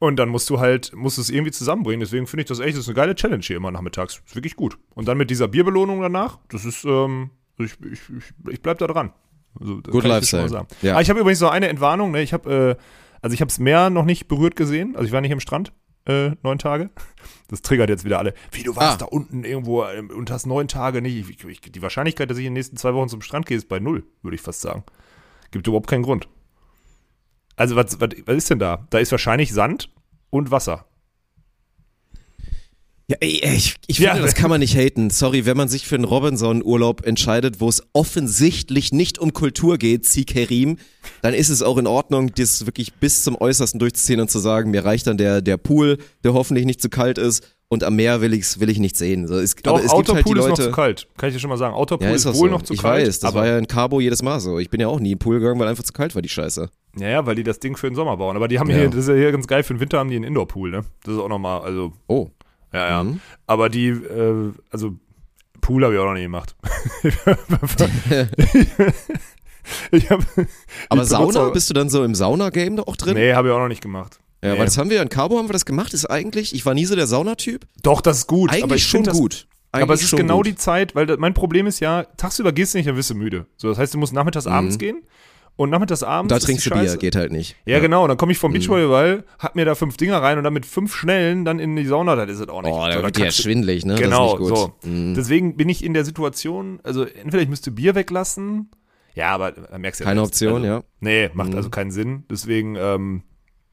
Und dann musst du halt, musst du es irgendwie zusammenbringen. Deswegen finde ich das echt, das ist eine geile Challenge hier immer nachmittags. Ist wirklich gut. Und dann mit dieser Bierbelohnung danach, das ist, ähm, ich, ich, ich, ich bleib da dran. Also, Good kann ich. Ja. Ah, ich habe übrigens noch eine Entwarnung, ne? Ich habe, äh, also ich habe es Meer noch nicht berührt gesehen. Also ich war nicht am Strand, äh, neun Tage. Das triggert jetzt wieder alle. Wie, du warst Ah. da unten irgendwo ähm, und hast neun Tage nicht. Ich, ich, die Wahrscheinlichkeit, dass ich in den nächsten zwei Wochen zum Strand gehe, ist bei null, würde ich fast sagen. Gibt überhaupt keinen Grund. Also was, was, was ist denn da? Da ist wahrscheinlich Sand und Wasser. Ja, ey, ich, ich finde, Ja. das kann man nicht haten. Sorry, wenn man sich für einen Robinson-Urlaub entscheidet, wo es offensichtlich nicht um Kultur geht, zieh Kerim, dann ist es auch in Ordnung, das wirklich bis zum Äußersten durchzuziehen und zu sagen, mir reicht dann der, der Pool, der hoffentlich nicht zu kalt ist und am Meer will ich's, will ich nicht sehen. So, es, Doch, aber es gibt Outdoor halt die Pool ist Leute. noch zu kalt. Kann ich dir schon mal sagen. Outdoor Pool ja, ist, ist wohl so. noch zu ich kalt. weiß, das aber, war ja in Cabo jedes Mal so. Ich bin ja auch nie in den Pool gegangen, weil einfach zu kalt war die Scheiße. ja, ja, weil die das Ding für den Sommer bauen. Aber die haben Ja. hier, das ist ja hier ganz geil, für den Winter haben die einen Indoor-Pool, ne? Das ist auch nochmal, also, Oh. Ja, ja. Mhm. Aber die, äh, also, Pool habe ich auch noch nie gemacht. ich hab, Aber Sauna, bist du dann so im Sauna-Game auch drin? Nee, habe ich auch noch nicht gemacht. Ja, Nee. weil das haben wir in Cabo haben wir das gemacht, ist eigentlich, ich war nie so der Saunatyp. Doch, das ist gut. Eigentlich aber ich schon gut. Eigentlich aber es ist genau gut. die Zeit, weil mein Problem ist ja, tagsüber gehst du nicht, dann wirst du müde. So, das heißt, du musst nachmittags abends gehen und nachmittags abends. Da trinkst du Bier, geht halt nicht. Ja, genau. Dann komme ich vom Beachvolleyball, hab mir da fünf Dinger rein und dann mit fünf Schnellen dann in die Sauna, das ist es auch nicht. Oh, da wird ja schwindelig, ne? Genau, das so. Mhm. Deswegen bin ich in der Situation, also entweder ich müsste Bier weglassen, ja, aber da merkst du ja Keine selbst. Option, also, ja. Nee, macht also keinen Sinn. Deswegen, ähm,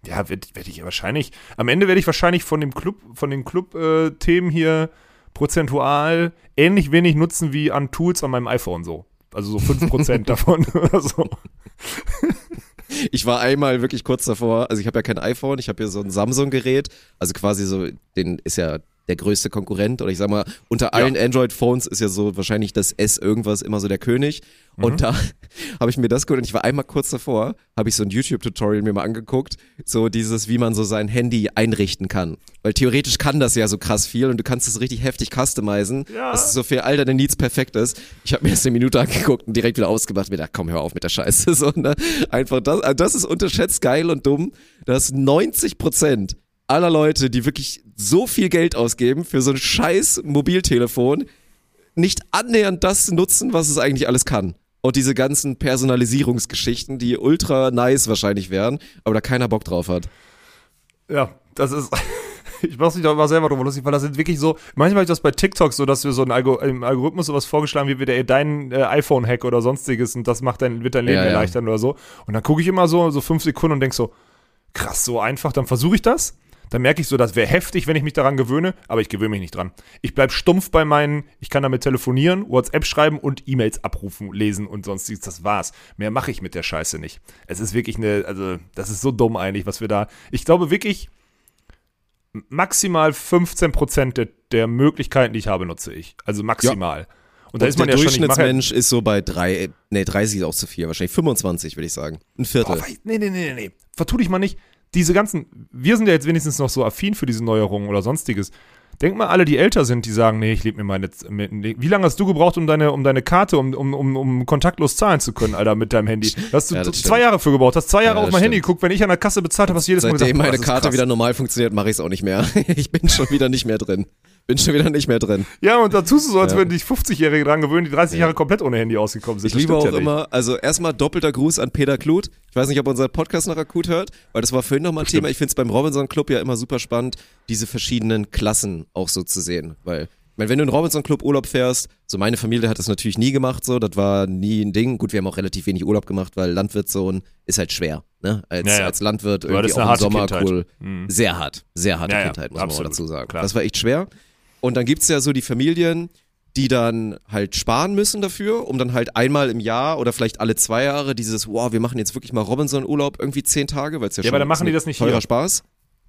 ja, werde werd ich wahrscheinlich, am Ende werde ich wahrscheinlich von dem Club, von den Club-Themen hier prozentual ähnlich wenig nutzen wie an Tools an meinem iPhone so. Also so 5% davon oder so. Ich war einmal wirklich kurz davor, also ich habe ja kein iPhone, ich habe ja so ein Samsung-Gerät, also quasi so, den ist ja der größte Konkurrent oder ich sag mal, unter allen Android-Phones ist ja so wahrscheinlich das S irgendwas immer so der König und da habe ich mir das geholt und ich war einmal kurz davor, habe ich so ein YouTube-Tutorial mir mal angeguckt, so dieses, wie man so sein Handy einrichten kann, weil theoretisch kann das ja so krass viel und du kannst es richtig heftig customizen, Ja. dass es so für all deine Needs perfekt ist. Ich habe mir erst eine Minute angeguckt und direkt wieder ausgemacht, mir gedacht, komm, hör auf mit der Scheiße, so, ne? Einfach das, also das ist unterschätzt geil und dumm, dass 90 Prozent aller Leute, die wirklich so viel Geld ausgeben für so ein scheiß Mobiltelefon, nicht annähernd das nutzen, was es eigentlich alles kann. Und diese ganzen Personalisierungsgeschichten, die ultra nice wahrscheinlich wären, aber da keiner Bock drauf hat. Ja, das ist. Ich mach's mich doch immer selber drüber lustig, weil das sind wirklich so. Manchmal ist das bei TikTok so, dass wir so einen Algo im Algorithmus sowas vorgeschlagen wie wieder dein äh, iPhone-Hack oder sonstiges und das macht dein, wird dein Leben Ja, ja. erleichtern oder so. Und dann gucke ich immer so, so fünf Sekunden und denk so, krass, so einfach, dann versuche ich das. Dann merke ich so, das wäre heftig, wenn ich mich daran gewöhne, aber ich gewöhne mich nicht dran. Ich bleib stumpf bei meinen, ich kann damit telefonieren, WhatsApp schreiben und E-Mails abrufen, lesen und sonstiges. Das war's. Mehr mache ich mit der Scheiße nicht. Es ist wirklich eine, also, das ist so dumm eigentlich, was wir da. Ich glaube wirklich, maximal 15% der, der Möglichkeiten, die ich habe, nutze ich. Also maximal. Und da ist man der ja schon, ja, Durchschnittsmensch ist so bei drei, nee, 30 ist auch zu viel, wahrscheinlich 25 würde ich sagen. Ein Viertel. Boah, nee, nee, nee, nee, nee. Vertu dich mal nicht. Diese ganzen, wir sind ja jetzt wenigstens noch so affin für diese Neuerungen oder sonstiges. Denk mal, alle, die älter sind, die sagen, nee, ich lebe mir meine. Wie lange hast du gebraucht, um deine, um deine Karte, um, um, um, um kontaktlos zahlen zu können, Alter, mit deinem Handy? Da hast du Ja, zwei. Jahre für gebraucht, hast zwei Jahre Ja, auf mein Handy stimmt. geguckt. Wenn ich an der Kasse bezahlt habe, hast du jedes Mal Seitdem gesagt, boah, meine Karte krass. wieder normal funktioniert, mache ich es auch nicht mehr. Ich bin schon wieder nicht mehr drin. Bin schon wieder nicht mehr drin. Ja, und da tust du so, als Ja. würden dich 50-Jährige dran gewöhnen, die 30 Jahre komplett ohne Handy ausgekommen sind. Ich Das liebe auch ja immer, also erstmal doppelter Gruß an Peter Kluth. Ich weiß nicht, ob unser Podcast noch akut hört, weil das war vorhin nochmal ein Thema. Ich finde es beim Robinson Club ja immer super spannend, diese verschiedenen Klassen auch so zu sehen. Weil, meine, wenn du in den Robinson Club Urlaub fährst, so meine Familie hat das natürlich nie gemacht, so, das war nie ein Ding. Gut, wir haben auch relativ wenig Urlaub gemacht, weil Landwirtssohn ist halt schwer, ne? Als, Ja, ja. als Landwirt irgendwie auch im Sommer Kindheit. cool. Mhm. Sehr hart, sehr harte Ja, ja, Kindheit, muss man absolut, mal dazu sagen. klar. Das war echt schwer. Und dann gibt's ja so die Familien, die dann halt sparen müssen dafür, um dann halt einmal im Jahr oder vielleicht alle zwei Jahre dieses, wow, wir machen jetzt wirklich mal Robinson-Urlaub irgendwie zehn Tage, weil es ja, Ja, schon aber dann machen die das nicht teurer hier. Spaß.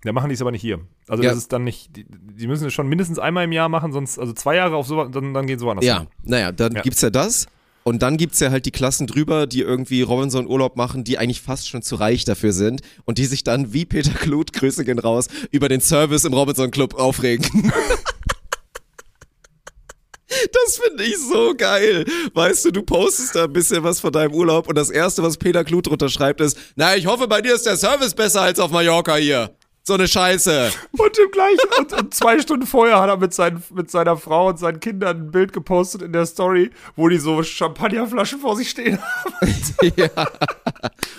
Da machen die es aber nicht hier. Also Ja. das ist dann nicht, die, die müssen es schon mindestens einmal im Jahr machen, sonst, also zwei Jahre auf so, dann, dann gehen sie woanders Ja, hin. naja, dann Ja. gibt's ja das. Und dann gibt's ja halt die Klassen drüber, die irgendwie Robinson-Urlaub machen, die eigentlich fast schon zu reich dafür sind und die sich dann wie Peter Kluth, Grüße gehen raus, über den Service im Robinson-Club aufregen. Das finde ich so geil. Weißt du, du postest da ein bisschen was von deinem Urlaub und das erste, was Peter Kluth drunter schreibt, ist, na, ich hoffe, bei dir ist der Service besser als auf Mallorca hier. So eine Scheiße. Und im gleichen, und, und zwei Stunden vorher hat er mit, seinen, mit seiner Frau und seinen Kindern ein Bild gepostet in der Story, wo die so Champagnerflaschen vor sich stehen haben. ja.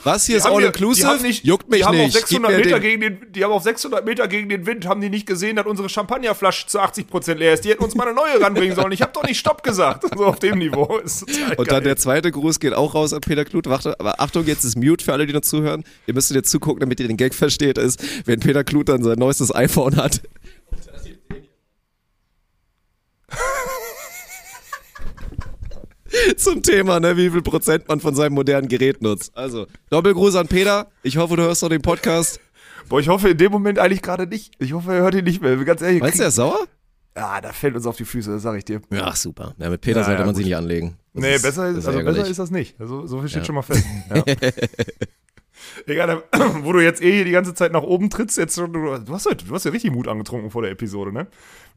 Was hier ist Haben all die- inclusive? die haben nicht, Juckt mich die haben nicht. Auf 600 Gib mir Meter den- gegen den, die haben auf 600 Meter gegen den Wind, haben die nicht gesehen, dass unsere Champagnerflasche zu 80% leer ist. Die hätten uns mal eine neue ranbringen sollen. Ich habe doch nicht Stopp gesagt. So auf dem Niveau. Ist Und geil. dann der zweite Gruß geht auch raus an Peter Kluth. Warte, aber Achtung, jetzt ist Mute für alle, die noch zuhören. Ihr müsstet jetzt zugucken, damit ihr den Gag versteht, ist, wenn Peter Kluth dann sein neuestes iPhone hat. zum Thema, ne, wie viel Prozent man von seinem modernen Gerät nutzt. Also, Doppelgruß an Peter. Ich hoffe, du hörst noch den Podcast. Boah, ich hoffe in dem Moment eigentlich gerade nicht. Ich hoffe, er hört ihn nicht mehr. Ganz ehrlich. Meinst du, er ist sauer? Ja, da fällt uns auf die Füße, das sag ich dir. Ja, super. Ja, mit Peter Ja, sollte ja, man gut. sich nicht anlegen. Das nee, ist- besser, ist, also ärgerlich. besser ist das nicht. Also, so viel steht schon mal fest. Ja. Egal, wo du jetzt eh hier die ganze Zeit nach oben trittst, jetzt schon, du, du hast heute, du hast ja richtig Mut angetrunken vor der Episode, ne?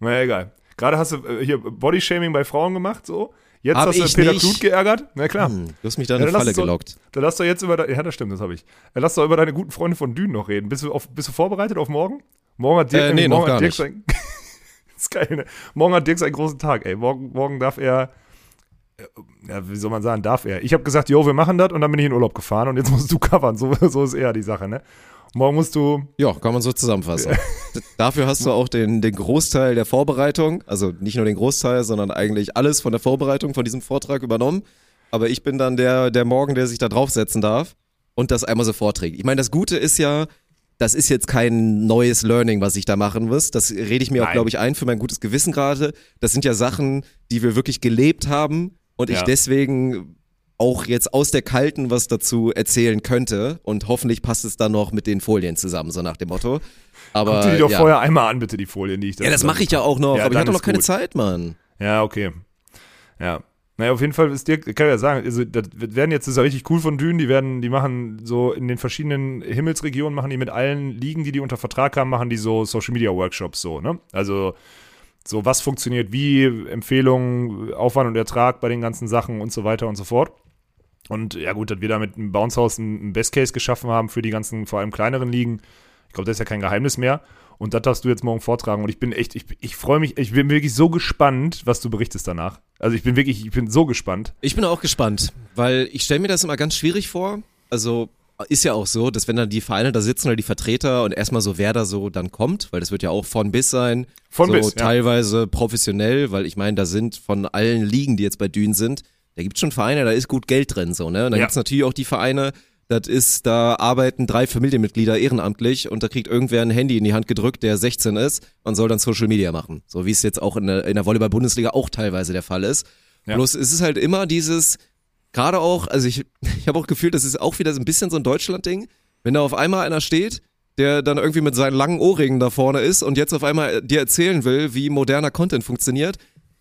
Naja, egal. Gerade hast du äh, hier Bodyshaming bei Frauen gemacht, so. Jetzt Hab hast du Peter nicht. Geärgert. Na klar. Hm, du hast mich da in eine Falle doch- gelockt. Dann lass doch jetzt über deine, ja, das stimmt, das habe ich. Dann lass doch über deine guten Freunde von Dün noch reden. Bist du, auf, bist du vorbereitet auf morgen? Morgen hat Dirk, Äh, nee, morgen hat Dirk sein, ist geil, ne? Morgen hat Dirk seinen großen Tag, ey. Morgen, morgen darf er, äh, ja, wie soll man sagen, darf er. Ich habe gesagt, jo, wir machen das und dann bin ich in Urlaub gefahren und jetzt musst du covern. So, so ist eher die Sache, ne? Morgen musst du, Ja, kann man so zusammenfassen. Dafür hast du auch den, den Großteil der Vorbereitung, also nicht nur den Großteil, sondern eigentlich alles von der Vorbereitung von diesem Vortrag übernommen. Aber ich bin dann der, der Morgen, der sich da draufsetzen darf und das einmal so vorträgt. Ich meine, das Gute ist ja, das ist jetzt kein neues Learning, was ich da machen muss. Das rede ich mir auch, Nein. glaube ich, ein für mein gutes Gewissen gerade. Das sind ja Sachen, die wir wirklich gelebt haben und ich Ja. deswegen auch jetzt aus der Kalten was dazu erzählen könnte und hoffentlich passt es dann noch mit den Folien zusammen, so nach dem Motto. Aber guck dir die doch ja. vorher einmal an, bitte, die Folien, die ich da ja, das mache ich ja auch noch, Ja, aber ich hatte noch keine gut. Zeit, Mann. Ja, okay. Ja. Naja, auf jeden Fall ist Dirk, kann ich ja sagen, also das werden jetzt, das ist ja richtig cool von Dün, die werden, die machen so in den verschiedenen Himmelsregionen, machen die mit allen Ligen, die die unter Vertrag haben, machen die so Social Media Workshops so, ne? Also so, was funktioniert wie, Empfehlungen, Aufwand und Ertrag bei den ganzen Sachen und so weiter und so fort. Und ja gut, dass wir da mit einem Bounce House einen Best Case geschaffen haben für die ganzen, vor allem kleineren Ligen. Ich glaube, das ist ja kein Geheimnis mehr. Und das darfst du jetzt morgen vortragen. Und ich bin echt, ich, ich freue mich, ich bin wirklich so gespannt, was du berichtest danach. Also ich bin wirklich, ich bin so gespannt. Ich bin auch gespannt, weil ich stelle mir das immer ganz schwierig vor. Also ist ja auch so, dass wenn dann die Vereine da sitzen oder die Vertreter und erstmal so wer da so dann kommt, weil das wird ja auch von bis sein, Von so bis, ja. teilweise professionell, weil ich meine, da sind von allen Ligen, die jetzt bei Dün sind, da gibt's schon Vereine, da ist gut Geld drin so, ne? Und dann Ja. gibt's natürlich auch die Vereine, das ist, da arbeiten drei Familienmitglieder ehrenamtlich und da kriegt irgendwer ein Handy in die Hand gedrückt, der 16 ist und soll dann Social Media machen. So wie es jetzt auch in der, in der Volleyball-Bundesliga auch teilweise der Fall ist. Ja. Bloß es ist halt immer dieses, gerade auch, also ich, ich habe auch gefühlt, das ist auch wieder so ein bisschen so ein Deutschland-Ding, wenn da auf einmal einer steht, der dann irgendwie mit seinen langen Ohrringen da vorne ist und jetzt auf einmal dir erzählen will, wie moderner Content funktioniert,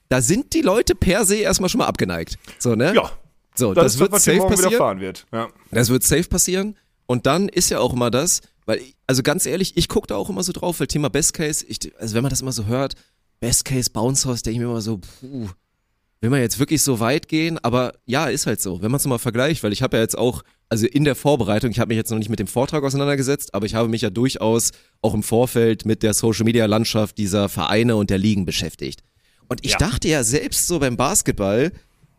da sind die Leute per se erstmal schon mal abgeneigt. So, ne? Ja, So, das, das, wird das, safe passieren. wird. Ja. Das wird safe passieren. Und dann ist ja auch immer das, weil, ich- also ganz ehrlich, ich gucke da auch immer so drauf, weil Thema Best Case, ich, also wenn man das immer so hört, Best Case Bounce House, denke ich mir immer so, puh, will man jetzt wirklich so weit gehen? Aber ja, ist halt so, wenn man es mal vergleicht, weil ich habe ja jetzt auch, also in der Vorbereitung, ich habe mich jetzt noch nicht mit dem Vortrag auseinandergesetzt, aber ich habe mich ja durchaus auch im Vorfeld mit der Social Media Landschaft dieser Vereine und der Ligen beschäftigt. Und ich Ja. dachte ja selbst so beim Basketball,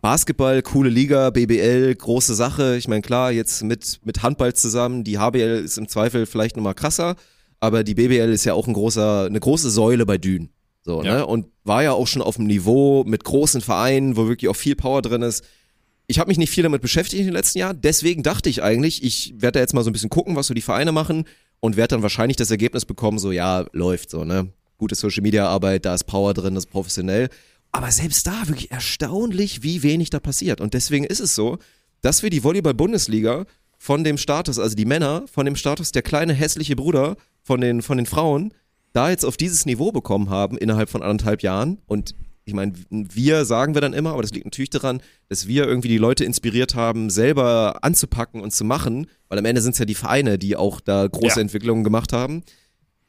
Basketball, coole Liga, BBL, große Sache. Ich meine, klar, jetzt mit, mit Handball zusammen, die HBL ist im Zweifel vielleicht nochmal krasser, aber die BBL ist ja auch ein großer, eine große Säule bei Dün. So, Ja. ne? Und war ja auch schon auf dem Niveau mit großen Vereinen, wo wirklich auch viel Power drin ist. Ich habe mich nicht viel damit beschäftigt in den letzten Jahren, deswegen dachte ich eigentlich, ich werde da jetzt mal so ein bisschen gucken, was so die Vereine machen und werde dann wahrscheinlich das Ergebnis bekommen, so ja, läuft so, ne? Gute Social Media Arbeit, da ist Power drin, das ist professionell. Aber selbst da wirklich erstaunlich, wie wenig da passiert. Und deswegen ist es so, dass wir die Volleyball-Bundesliga von dem Status, also die Männer, von dem Status der kleine hässliche Bruder von den, von den Frauen, da jetzt auf dieses Niveau bekommen haben innerhalb von anderthalb Jahren. Und ich meine, wir sagen wir dann immer, aber das liegt natürlich daran, dass wir irgendwie die Leute inspiriert haben, selber anzupacken und zu machen, weil am Ende sind es ja die Vereine, die auch da große Ja. Entwicklungen gemacht haben.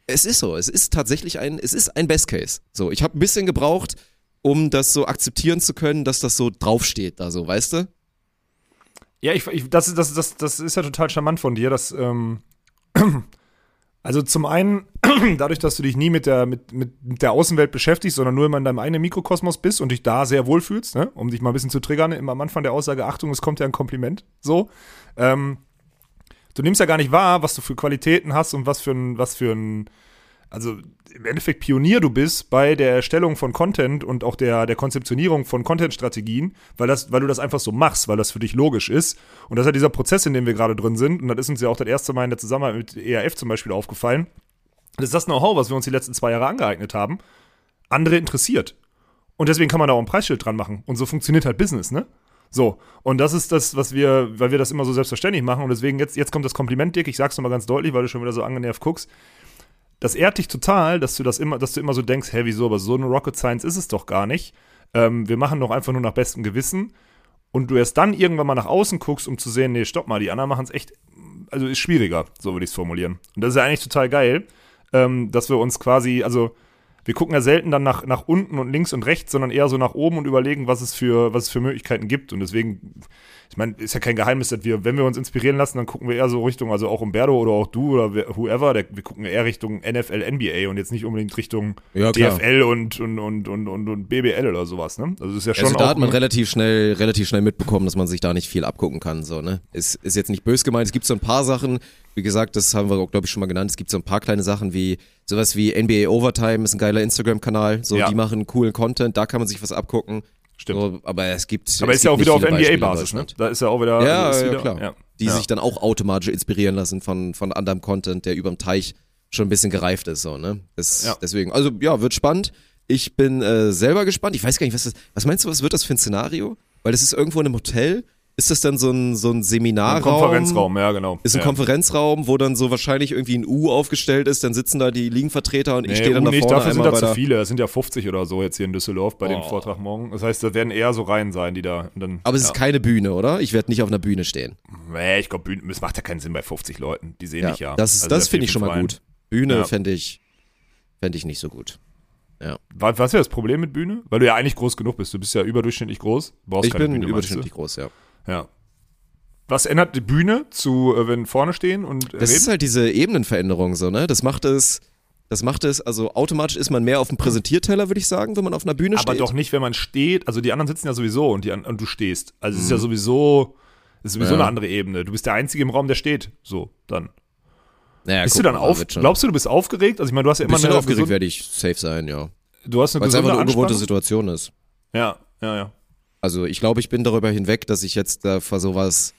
Es ist so, es ist tatsächlich ein, es ist ein Best Case. So, ich habe ein bisschen gebraucht, um das so akzeptieren zu können, dass das so draufsteht, da so, weißt du? Ja, ich, ich, das, das, das, das ist ja total charmant von dir, dass, ähm, also zum einen, dadurch, dass du dich nie mit der, mit, mit der Außenwelt beschäftigst, sondern nur immer in deinem eigenen Mikrokosmos bist und dich da sehr wohlfühlst, ne? um dich mal ein bisschen zu triggern, immer am Anfang der Aussage, Achtung, es kommt ja ein Kompliment, so. Ähm, du nimmst ja gar nicht wahr, was du für Qualitäten hast und was für ein, was für ein, also im Endeffekt Pionier du bist bei der Erstellung von Content und auch der, der Konzeptionierung von Content-Strategien, weil, weil du das einfach so machst, weil das für dich logisch ist. Und das ist ja dieser Prozess, in dem wir gerade drin sind. Und das ist uns ja auch das erste Mal in der Zusammenarbeit mit ERF zum Beispiel aufgefallen. Das ist das Know-how, was wir uns die letzten zwei Jahre angeeignet haben, andere interessiert. Und deswegen kann man da auch ein Preisschild dran machen. Und so funktioniert halt Business, ne? So, und das ist das, was wir, weil wir das immer so selbstverständlich machen und deswegen jetzt, jetzt kommt das Kompliment, Dick, ich sag's nochmal ganz deutlich, weil du schon wieder so angenervt guckst. Das ehrt dich total, dass du das immer, dass du immer so denkst, hä, wieso, aber so eine Rocket Science ist es doch gar nicht. Ähm, wir machen doch einfach nur nach bestem Gewissen und du erst dann irgendwann mal nach außen guckst, um zu sehen, nee, stopp mal, die anderen machen es echt, also ist schwieriger, so würde ich es formulieren. Und das ist ja eigentlich total geil, ähm, dass wir uns quasi, also wir gucken ja selten dann nach, nach unten und links und rechts, sondern eher so nach oben und überlegen, was es für, was es für Möglichkeiten gibt. Und deswegen, ich meine, ist ja kein Geheimnis, dass wir, wenn wir uns inspirieren lassen, dann gucken wir eher so Richtung, also auch Umberto oder auch du oder whoever, der, wir gucken eher Richtung NFL, NBA und jetzt nicht unbedingt Richtung Ja. DFL und, und, und, und, und, und BBL oder sowas, ne? Also ist ja schon Also da auch hat man relativ schnell, relativ schnell mitbekommen, dass man sich da nicht viel abgucken kann. So, ne? Ist, ist jetzt nicht bös gemeint. Es gibt so ein paar Sachen, wie gesagt, das haben wir, glaube ich, schon mal genannt. Es gibt so ein paar kleine Sachen wie sowas wie NBA Overtime ist ein geiler Instagram-Kanal. So, Ja. die machen coolen Content, da kann man sich was abgucken. Stimmt. So, aber es gibt. aber es ist ja auch wieder auf NBA-Basis, ne? Da ist ja auch wieder, Ja, ist ja, wieder klar. Ja. Die sich dann auch automatisch inspirieren lassen von, von anderem Content, der überm Teich schon ein bisschen gereift ist, so, ne? Das. Deswegen, also ja, wird spannend. Ich bin äh, selber gespannt. Ich weiß gar nicht, was das, was meinst du, was wird das für ein Szenario? Weil das ist irgendwo in einem Hotel. Ist das dann so ein, so ein Ein Seminarraum? Konferenzraum, ja, genau. Ist ein ja. Konferenzraum, wo dann so wahrscheinlich irgendwie ein U aufgestellt ist, dann sitzen da die Ligenvertreter und ich Nee, stehe dann U da nicht, vorne dafür sind da zu viele. Es sind ja 50 oder so jetzt hier in Düsseldorf bei dem Oh. Vortrag morgen. Das heißt, da werden eher so Reihen sein, die da dann. Aber es ja. ist keine Bühne, oder? Ich werde nicht auf einer Bühne stehen. Nee, ich glaube, es macht ja keinen Sinn bei 50 Leuten. Die sehen Ja, dich ja. das ist, Also das finde ich schon mal gut. Bühne Ja. fände ich, fände ich nicht so gut. Was, was wäre das Problem mit Bühne? Weil du ja eigentlich groß genug bist. Du bist ja überdurchschnittlich groß. Ich bin Bühne, überdurchschnittlich groß, ja. Ja. Was ändert die Bühne zu, äh, wenn vorne stehen und Das ist halt diese Ebenenveränderung so, ne? Das macht es, das macht es, also automatisch ist man mehr auf dem Präsentierteller, würde ich sagen, wenn man auf einer Bühne Aber steht. doch nicht, wenn man steht. Also die anderen sitzen ja sowieso und, die, und du stehst. Also es ist ja sowieso, es ist sowieso Mhm. Ja. eine andere Ebene. Du bist der Einzige im Raum, der steht. So, dann. Naja, Bist guck du dann auf? Glaubst du, du bist aufgeregt? Also ich meine, du hast ja immer bisschen eine aufgeregt werde ich safe sein, ja. du hast eine Weil es einfach eine ungewohnte. Situation ist. Ja, ja, ja. Also ich glaube, ich bin darüber hinweg, dass ich jetzt da vor sowas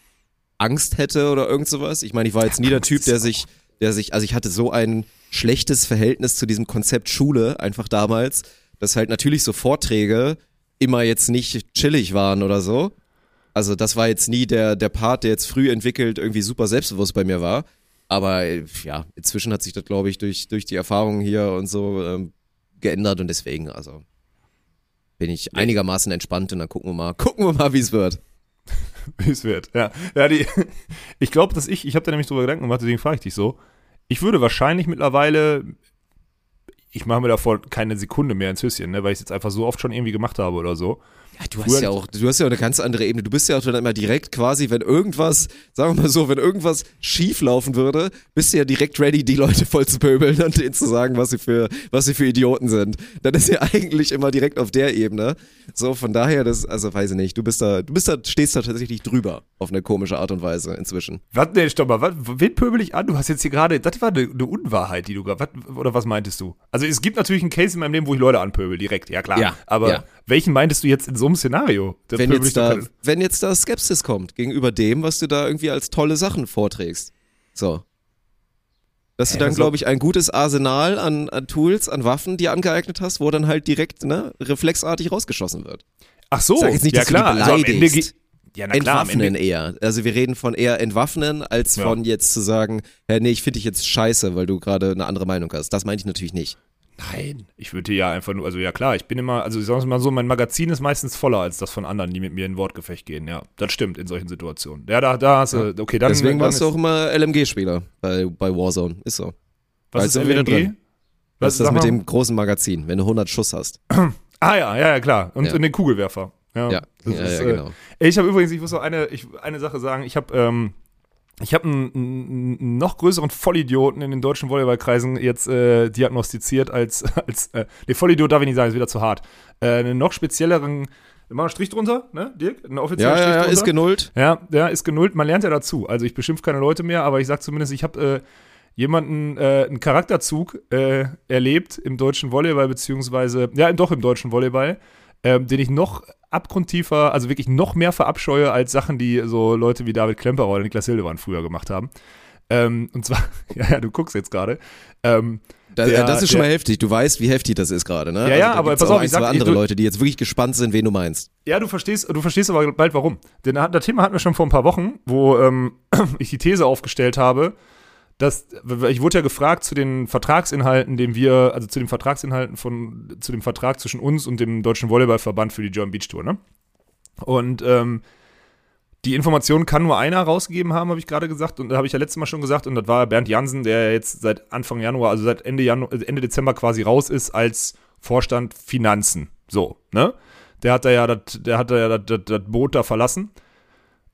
Angst hätte oder irgend sowas. Ich meine, ich war jetzt nie der Typ, der sich, der sich, also ich hatte so ein schlechtes Verhältnis zu diesem Konzept Schule einfach damals, dass halt natürlich so Vorträge immer jetzt nicht chillig waren oder so. Also das war jetzt nie der, der Part, der jetzt früh entwickelt irgendwie super selbstbewusst bei mir war. Aber ja, inzwischen hat sich das, glaube ich, durch, durch die Erfahrungen hier und so ähm, geändert und deswegen, also bin ich einigermaßen entspannt und dann gucken wir mal, gucken wir mal, wie es wird. Wie es wird. Ja, ja die, ich glaube, dass ich, ich habe da nämlich drüber Gedanken gemacht, deswegen frage ich dich so. Ich würde wahrscheinlich mittlerweile, ich mache mir davor keine Sekunde mehr ins Höschen, ne, weil ich es jetzt einfach so oft schon irgendwie gemacht habe oder so. Ja, du hast ja auch, du hast ja auch eine ganz andere Ebene. Du bist ja auch dann immer direkt quasi, wenn irgendwas, sagen wir mal so, wenn irgendwas schief laufen würde, bist du ja direkt ready, die Leute voll zu pöbeln und denen zu sagen, was sie für, was sie für Idioten sind. Dann ist ja eigentlich immer direkt auf der Ebene. So, von daher, das, also weiß ich nicht, du bist da, du bist da, stehst da tatsächlich drüber auf eine komische Art und Weise inzwischen. Was, nee, stopp mal, wen pöbel ich an? Du hast jetzt hier gerade, das war eine, eine Unwahrheit, die du gerade, oder was meintest du? Also es gibt natürlich einen Case in meinem Leben, wo ich Leute anpöbel, direkt, ja klar. Ja, Aber ja. welchen meintest du jetzt in so einem Szenario? Da Wenn jetzt da, wenn jetzt da Skepsis kommt gegenüber dem, was du da irgendwie als tolle Sachen vorträgst. So. Dass du dann, das glaube ich, ein gutes Arsenal an, an Tools, an Waffen dir angeeignet hast, wo dann halt direkt, ne, reflexartig rausgeschossen wird. Ach so, sag jetzt nicht, ja dass du klar. Also am Ende ja, na klar, Entwaffnen eher. Also wir reden von eher entwaffnen, als Ja. von jetzt zu sagen, hä, nee, ich finde dich jetzt scheiße, weil du gerade eine andere Meinung hast. Das meine ich natürlich nicht. Nein, ich würde ja einfach nur, also ja klar, ich bin immer, also ich sage mal so, mein Magazin ist meistens voller als das von anderen, die mit mir in Wortgefecht gehen. Ja, das stimmt in solchen Situationen. Ja, da, da hast du, okay, dann. Deswegen dann warst du auch immer LMG-Spieler bei, bei Warzone. Ist so. Was Weißt ist LMG? drin? Was ist das mit mal? dem großen Magazin, wenn du 100 Schuss hast? Ah ja, ja, ja, klar. Und Ja. in den Kugelwerfer. Ja, Ja, das ja, ist, ja äh, genau. Ich habe übrigens, ich muss noch eine, ich, eine Sache sagen. Ich habe ähm, ich habe einen, einen noch größeren Vollidioten in den deutschen Volleyballkreisen jetzt äh, diagnostiziert als, als äh, nee, Vollidiot darf ich nicht sagen, ist wieder zu hart. Äh, einen noch spezielleren, machen wir einen Strich drunter, ne, Dirk? Einen offiziellen Ja, Strich ja, ja, drunter? ist genullt. Ja, ja, ist genullt. Man lernt ja dazu. Also ich beschimpfe keine Leute mehr, aber ich sag zumindest, ich habe äh, jemanden, äh, einen Charakterzug äh, erlebt im deutschen Volleyball, beziehungsweise, ja, doch im deutschen Volleyball, ähm, den ich noch abgrundtiefer, also wirklich noch mehr verabscheue als Sachen, die so Leute wie David Klemperer oder Niklas Hildebrand früher gemacht haben. Ähm, und zwar, ja, ja, du guckst jetzt gerade. Ähm, da, der, das ist schon mal heftig. Du weißt, wie heftig das ist gerade, ne? Ja, ja, also, aber pass auf, ich sag, andere du, Leute, die jetzt wirklich gespannt sind, wen du meinst. Ja, du verstehst, du verstehst aber bald warum. Denn das Thema hatten wir schon vor ein paar Wochen, wo ähm, ich die These aufgestellt habe, dass ich wurde ja gefragt zu den Vertragsinhalten, den wir, also zu den Vertragsinhalten von, zu dem Vertrag zwischen uns und dem Deutschen Volleyballverband für die German Beach Tour, ne? Und ähm, die Information kann nur einer rausgegeben haben, habe ich gerade gesagt. Und da habe ich ja letztes Mal schon gesagt. Und das war Bernd Jansen, der jetzt seit Anfang Januar, also seit Ende, Januar, Ende Dezember quasi raus ist als Vorstand Finanzen. So, ne? Der hat da ja das, der hat da ja das Boot da verlassen.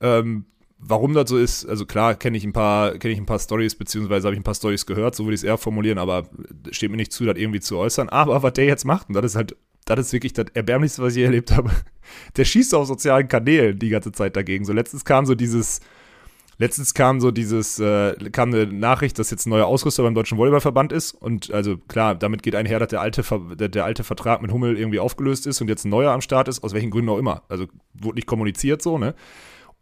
Ähm, warum das so ist, also klar kenne ich ein paar, kenne ich ein paar Stories, beziehungsweise habe ich ein paar Stories gehört, so würde ich es eher formulieren, aber steht mir nicht zu, das irgendwie zu äußern. Aber was der jetzt macht, und das ist halt das ist wirklich das Erbärmlichste, was ich je erlebt habe. Der schießt auf sozialen Kanälen die ganze Zeit dagegen. So letztens kam so dieses, letztens kam so dieses, äh, kam eine Nachricht, dass jetzt ein neuer Ausrüster beim Deutschen Volleyballverband ist. Und also klar, damit geht einher, dass der alte, der, der alte Vertrag mit Hummel irgendwie aufgelöst ist und jetzt ein neuer am Start ist, aus welchen Gründen auch immer. Also wurde nicht kommuniziert so, ne?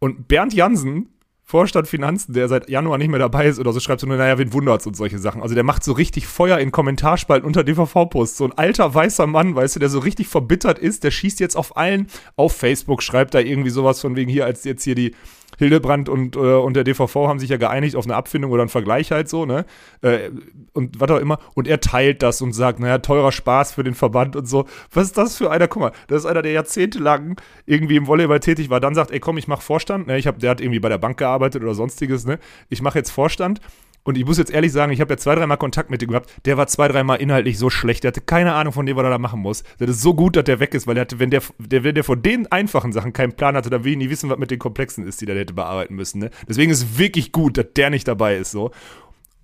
Und Bernd Jansen Vorstand Finanzen, der seit Januar nicht mehr dabei ist oder so, schreibt so nur, naja, wen wundert's und solche Sachen. Also der macht so richtig Feuer in Kommentarspalten unter DVV-Posts. So ein alter weißer Mann, weißt du, der so richtig verbittert ist, der schießt jetzt auf allen, auf Facebook schreibt da irgendwie sowas von wegen hier, als jetzt hier die Hildebrand und, äh, und der DVV haben sich ja geeinigt auf eine Abfindung oder einen Vergleich halt so, ne? Äh, und was auch immer. Und er teilt das und sagt, naja, teurer Spaß für den Verband und so. Was ist das für einer? Guck mal, das ist einer, der jahrzehntelang irgendwie im Volleyball tätig war, dann sagt, ey komm, ich mach Vorstand. Ne? Ich hab, der hat irgendwie bei der Bank gearbeitet oder sonstiges, ne? Ich mache jetzt Vorstand und ich muss jetzt ehrlich sagen, ich habe ja zwei, dreimal Kontakt mit ihm gehabt. Der war zwei, dreimal inhaltlich so schlecht. Der hatte keine Ahnung von dem, was er da machen muss. Das ist so gut, dass der weg ist, weil der hatte, wenn der, der, der von den einfachen Sachen keinen Plan hatte, dann will ich nie wissen, was mit den Komplexen ist, die der hätte bearbeiten müssen. Ne? Deswegen ist es wirklich gut, dass der nicht dabei ist. so.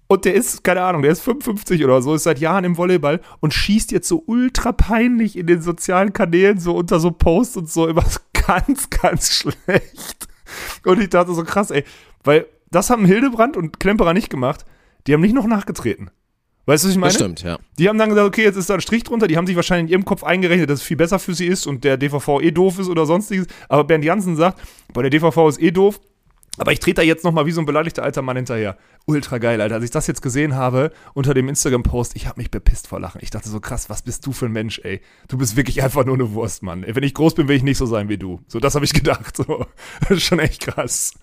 Und der ist, keine Ahnung, der ist 55 oder so, ist seit Jahren im Volleyball und schießt jetzt so ultra peinlich in den sozialen Kanälen, so unter so Posts und so, immer ganz, ganz schlecht. Und ich dachte so krass, ey, weil das haben Hildebrand und Klemperer nicht gemacht. Die haben nicht noch nachgetreten. Weißt du, was ich meine? Das stimmt, ja. Die haben dann gesagt, okay, jetzt ist da ein Strich drunter. Die haben sich wahrscheinlich in ihrem Kopf eingerechnet, dass es viel besser für sie ist und der DVV eh doof ist oder sonstiges. Aber Bernd Janssen sagt, bei der DVV ist eh doof. Aber ich trete da jetzt nochmal wie so ein beleidigter alter Mann hinterher. Ultra geil, Alter. Als ich das jetzt gesehen habe unter dem Instagram-Post, ich habe mich bepisst vor Lachen. Ich dachte so, krass, was bist du für ein Mensch, ey? Du bist wirklich einfach nur eine Wurst, Mann. Wenn ich groß bin, will ich nicht so sein wie du. So, das habe ich gedacht. So. Das ist schon echt krass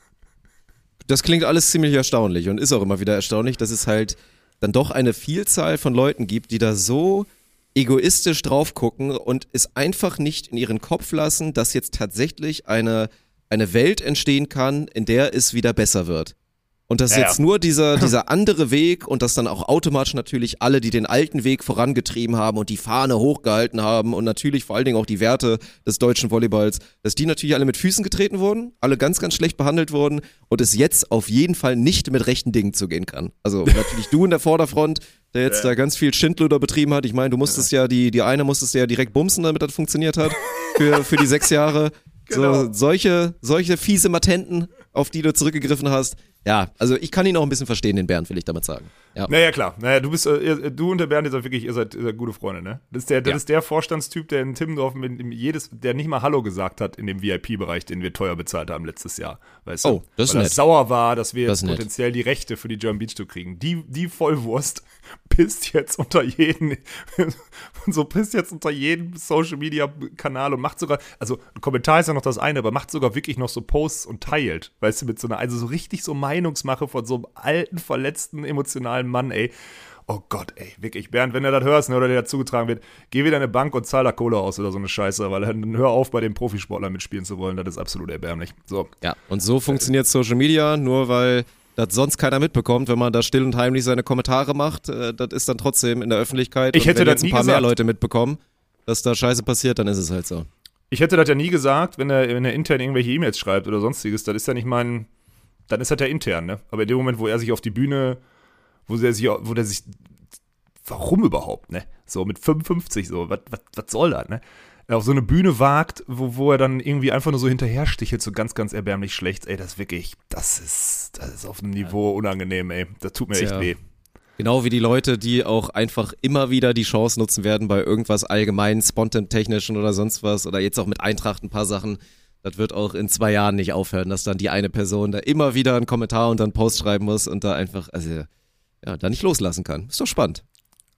das klingt alles ziemlich erstaunlich und ist auch immer wieder erstaunlich, dass es halt dann doch eine Vielzahl von Leuten gibt, die da so egoistisch drauf gucken und es einfach nicht in ihren Kopf lassen, dass jetzt tatsächlich eine, eine Welt entstehen kann, in der es wieder besser wird. Und dass ja, jetzt nur dieser, dieser andere Weg und dass dann auch automatisch natürlich alle, die den alten Weg vorangetrieben haben und die Fahne hochgehalten haben und natürlich vor allen Dingen auch die Werte des deutschen Volleyballs, dass die natürlich alle mit Füßen getreten wurden, alle ganz, ganz schlecht behandelt wurden und es jetzt auf jeden Fall nicht mit rechten Dingen zugehen kann. Also natürlich du in der Vorderfront, der jetzt ja. da ganz viel Schindluder betrieben hat. Ich meine, du musstest ja, ja die, die eine musstest ja direkt bumsen, damit das funktioniert hat für, für die sechs Jahre. Genau. So, solche, solche fiese Matenten, auf die du zurückgegriffen hast, ja, also ich kann ihn auch ein bisschen verstehen, den Bernd, will ich damit sagen. Ja. Naja, klar. Naja, du bist, äh, du und der Bernd, ihr seid wirklich, ihr seid, ihr seid gute Freunde, ne? Das ist der, das ja. ist der Vorstandstyp, der in Timmendorf mit, jedes, der nicht mal Hallo gesagt hat in dem VIP-Bereich, den wir teuer bezahlt haben letztes Jahr. Weißt du? Oh, das ist Weil nett. er sauer war, dass wir jetzt potenziell nett. die Rechte für die German Beach Tour kriegen. Die, die Vollwurst pisst jetzt unter jeden, so pisst jetzt unter jeden Social Media Kanal und macht sogar, also ein Kommentar ist ja noch das eine, aber macht sogar wirklich noch so Posts und teilt, weißt du, mit so einer, also so richtig so Meinungsmache von so einem alten, verletzten, emotionalen Mann, ey. Oh Gott, ey, wirklich. Bernd, wenn du das hörst ne, oder dir zugetragen wird, geh wieder in eine Bank und zahl da Kohle aus oder so eine Scheiße, weil dann hör auf, bei den Profisportlern mitspielen zu wollen. Das ist absolut erbärmlich. So. Ja, und so funktioniert Social Media, nur weil das sonst keiner mitbekommt, wenn man da still und heimlich seine Kommentare macht. Äh, das ist dann trotzdem in der Öffentlichkeit. Ich hätte und wenn das jetzt ein paar gesagt. mehr Leute mitbekommen, dass da Scheiße passiert, dann ist es halt so. Ich hätte das ja nie gesagt, wenn er, wenn er intern irgendwelche E-Mails schreibt oder sonstiges. Das ist ja nicht mein. Dann ist das ja intern, ne? Aber in dem Moment, wo er sich auf die Bühne, wo der sich, wo der sich. Warum überhaupt, ne? So mit 55, so, was soll das, ne? Auf so eine Bühne wagt, wo, wo er dann irgendwie einfach nur so hinterher stichelt, so ganz, ganz erbärmlich schlecht. Ey, das ist wirklich, das ist, das ist auf einem Niveau unangenehm, ey. Das tut mir echt ja. weh. Genau wie die Leute, die auch einfach immer wieder die Chance nutzen werden bei irgendwas allgemein, spontan-technischen oder sonst was oder jetzt auch mit Eintracht ein paar Sachen, Das wird auch in zwei Jahren nicht aufhören, dass dann die eine Person da immer wieder einen Kommentar und dann einen Post schreiben muss und da einfach, also ja, da nicht loslassen kann. Ist doch spannend.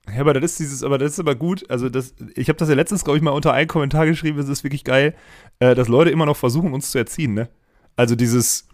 Ja, aber das ist dieses, aber das ist aber gut. Also das, ich habe das ja letztens, glaube ich, mal unter einen Kommentar geschrieben, es ist wirklich geil, äh, dass Leute immer noch versuchen, uns zu erziehen, ne? Also dieses,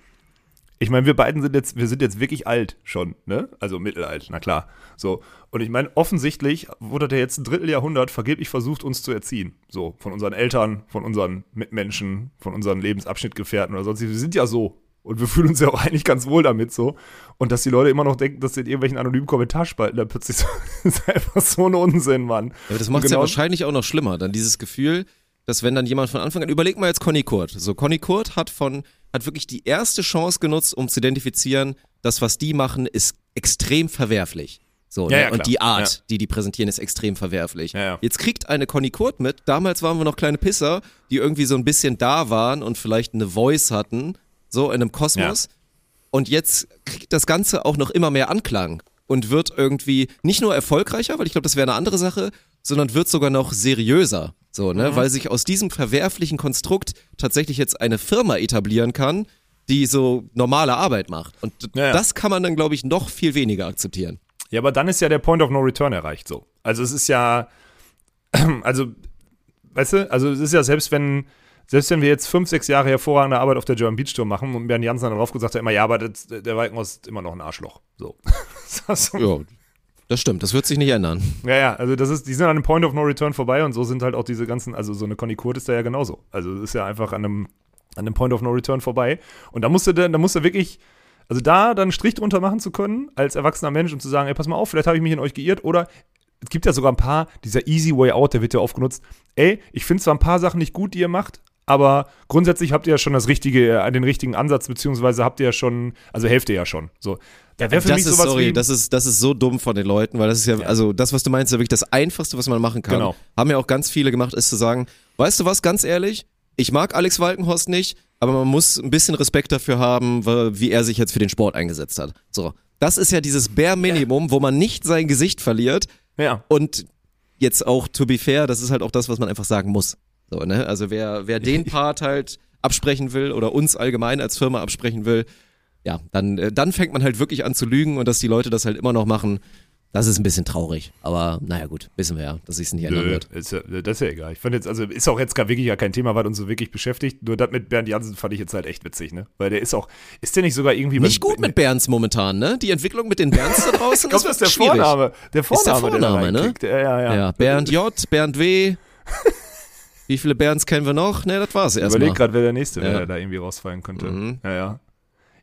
ich meine, wir beiden sind jetzt, wir sind jetzt wirklich alt schon, ne? Also mittelalt, na klar. So. Und ich meine, offensichtlich wurde der jetzt ein Dritteljahrhundert vergeblich versucht, uns zu erziehen. So, von unseren Eltern, von unseren Mitmenschen, von unseren Lebensabschnittgefährten oder sonst. Wir sind ja so. Und wir fühlen uns ja auch eigentlich ganz wohl damit so. Und dass die Leute immer noch denken, dass sie in irgendwelchen anonymen Kommentarspalten da plötzlich so, ist einfach so ein Unsinn, Mann. Ja, aber das macht es genau ja wahrscheinlich auch noch schlimmer. Dann dieses Gefühl, dass wenn dann jemand von Anfang an, überleg mal jetzt Conny Kurt. So, Conny Kurt hat von, hat wirklich die erste Chance genutzt, um zu identifizieren, das, was die machen, ist extrem verwerflich. So, ja, ne? ja, und die Art, ja. die die präsentieren, ist extrem verwerflich. Jetzt kriegt eine Conny Kurt mit, damals waren wir noch kleine Pisser, die irgendwie so ein bisschen da waren und vielleicht eine Voice hatten so in einem Kosmos. Ja. Und jetzt kriegt das Ganze auch noch immer mehr Anklang und wird irgendwie nicht nur erfolgreicher, weil ich glaube, das wäre eine andere Sache, sondern wird sogar noch seriöser. So, ne? Mhm. Weil sich aus diesem verwerflichen Konstrukt tatsächlich jetzt eine Firma etablieren kann, die so normale Arbeit macht. Und ja, ja. das kann man dann, glaube ich, noch viel weniger akzeptieren. Ja, aber dann ist ja der Point of No Return erreicht so. Also es ist ja, also, weißt du, also es ist ja selbst wenn, selbst wenn wir jetzt fünf, sechs Jahre hervorragende Arbeit auf der German Beach Tour machen und Bernd Janssen dann darauf gesagt hat immer, ja, aber das, der Walkenhaus ist immer noch ein Arschloch. So. das ja, das stimmt, das wird sich nicht ändern. Ja, ja, also das ist, die sind an einem Point of No Return vorbei und so sind halt auch diese ganzen, also so eine Conny Kurt ist da ja genauso. Also es ist ja einfach an einem, an einem Point of No Return vorbei. Und da musste da musste wirklich, also da dann einen Strich drunter machen zu können, als erwachsener Mensch, um zu sagen, ey, pass mal auf, vielleicht habe ich mich in euch geirrt oder es gibt ja sogar ein paar, dieser Easy Way Out, der wird ja oft genutzt. Ey, ich finde zwar ein paar Sachen nicht gut, die ihr macht, aber grundsätzlich habt ihr ja schon das richtige, äh, den richtigen Ansatz, beziehungsweise habt ihr ja schon, also helft ihr ja schon. So. Da wäre für das mich ist, sowas sorry, das ist, das ist so dumm von den Leuten, weil das ist ja, ja, also das, was du meinst, ist ja wirklich das Einfachste, was man machen kann. Genau. Haben ja auch ganz viele gemacht, ist zu sagen, weißt du was, ganz ehrlich, ich mag Alex Walkenhorst nicht, aber man muss ein bisschen Respekt dafür haben, wie er sich jetzt für den Sport eingesetzt hat. So. Das ist ja dieses Bare Minimum, wo man nicht sein Gesicht verliert. Ja. Und jetzt auch, to be fair, das ist halt auch das, was man einfach sagen muss. So, ne? Also wer, wer den Part halt absprechen will oder uns allgemein als Firma absprechen will, ja, dann, äh, dann fängt man halt wirklich an zu lügen und dass die Leute das halt immer noch machen. Das ist ein bisschen traurig, aber naja gut, wissen wir ja, dass sich es nicht ändern wird. Ist ja, das ist ja egal. Ich fand jetzt, also ist auch jetzt gar wirklich ja kein Thema, was uns so wirklich beschäftigt. Nur das mit Bernd Jansen fand ich jetzt halt echt witzig, ne? Weil der ist auch, ist der nicht sogar irgendwie Nicht gut mit Bernds momentan, ne? Die Entwicklung mit den Bernds da draußen. ich glaube, das ist der schwierig. Vorname. Der Vorname, ist der Vorname, ne? Ja, ja, ja. ja. Bernd J, Bernd W. Wie viele Bärens kennen wir noch? Ne, das war's erstmal. Überleg gerade, wer der nächste wäre, ja. der da irgendwie rausfallen könnte. Mhm. Ja, ja.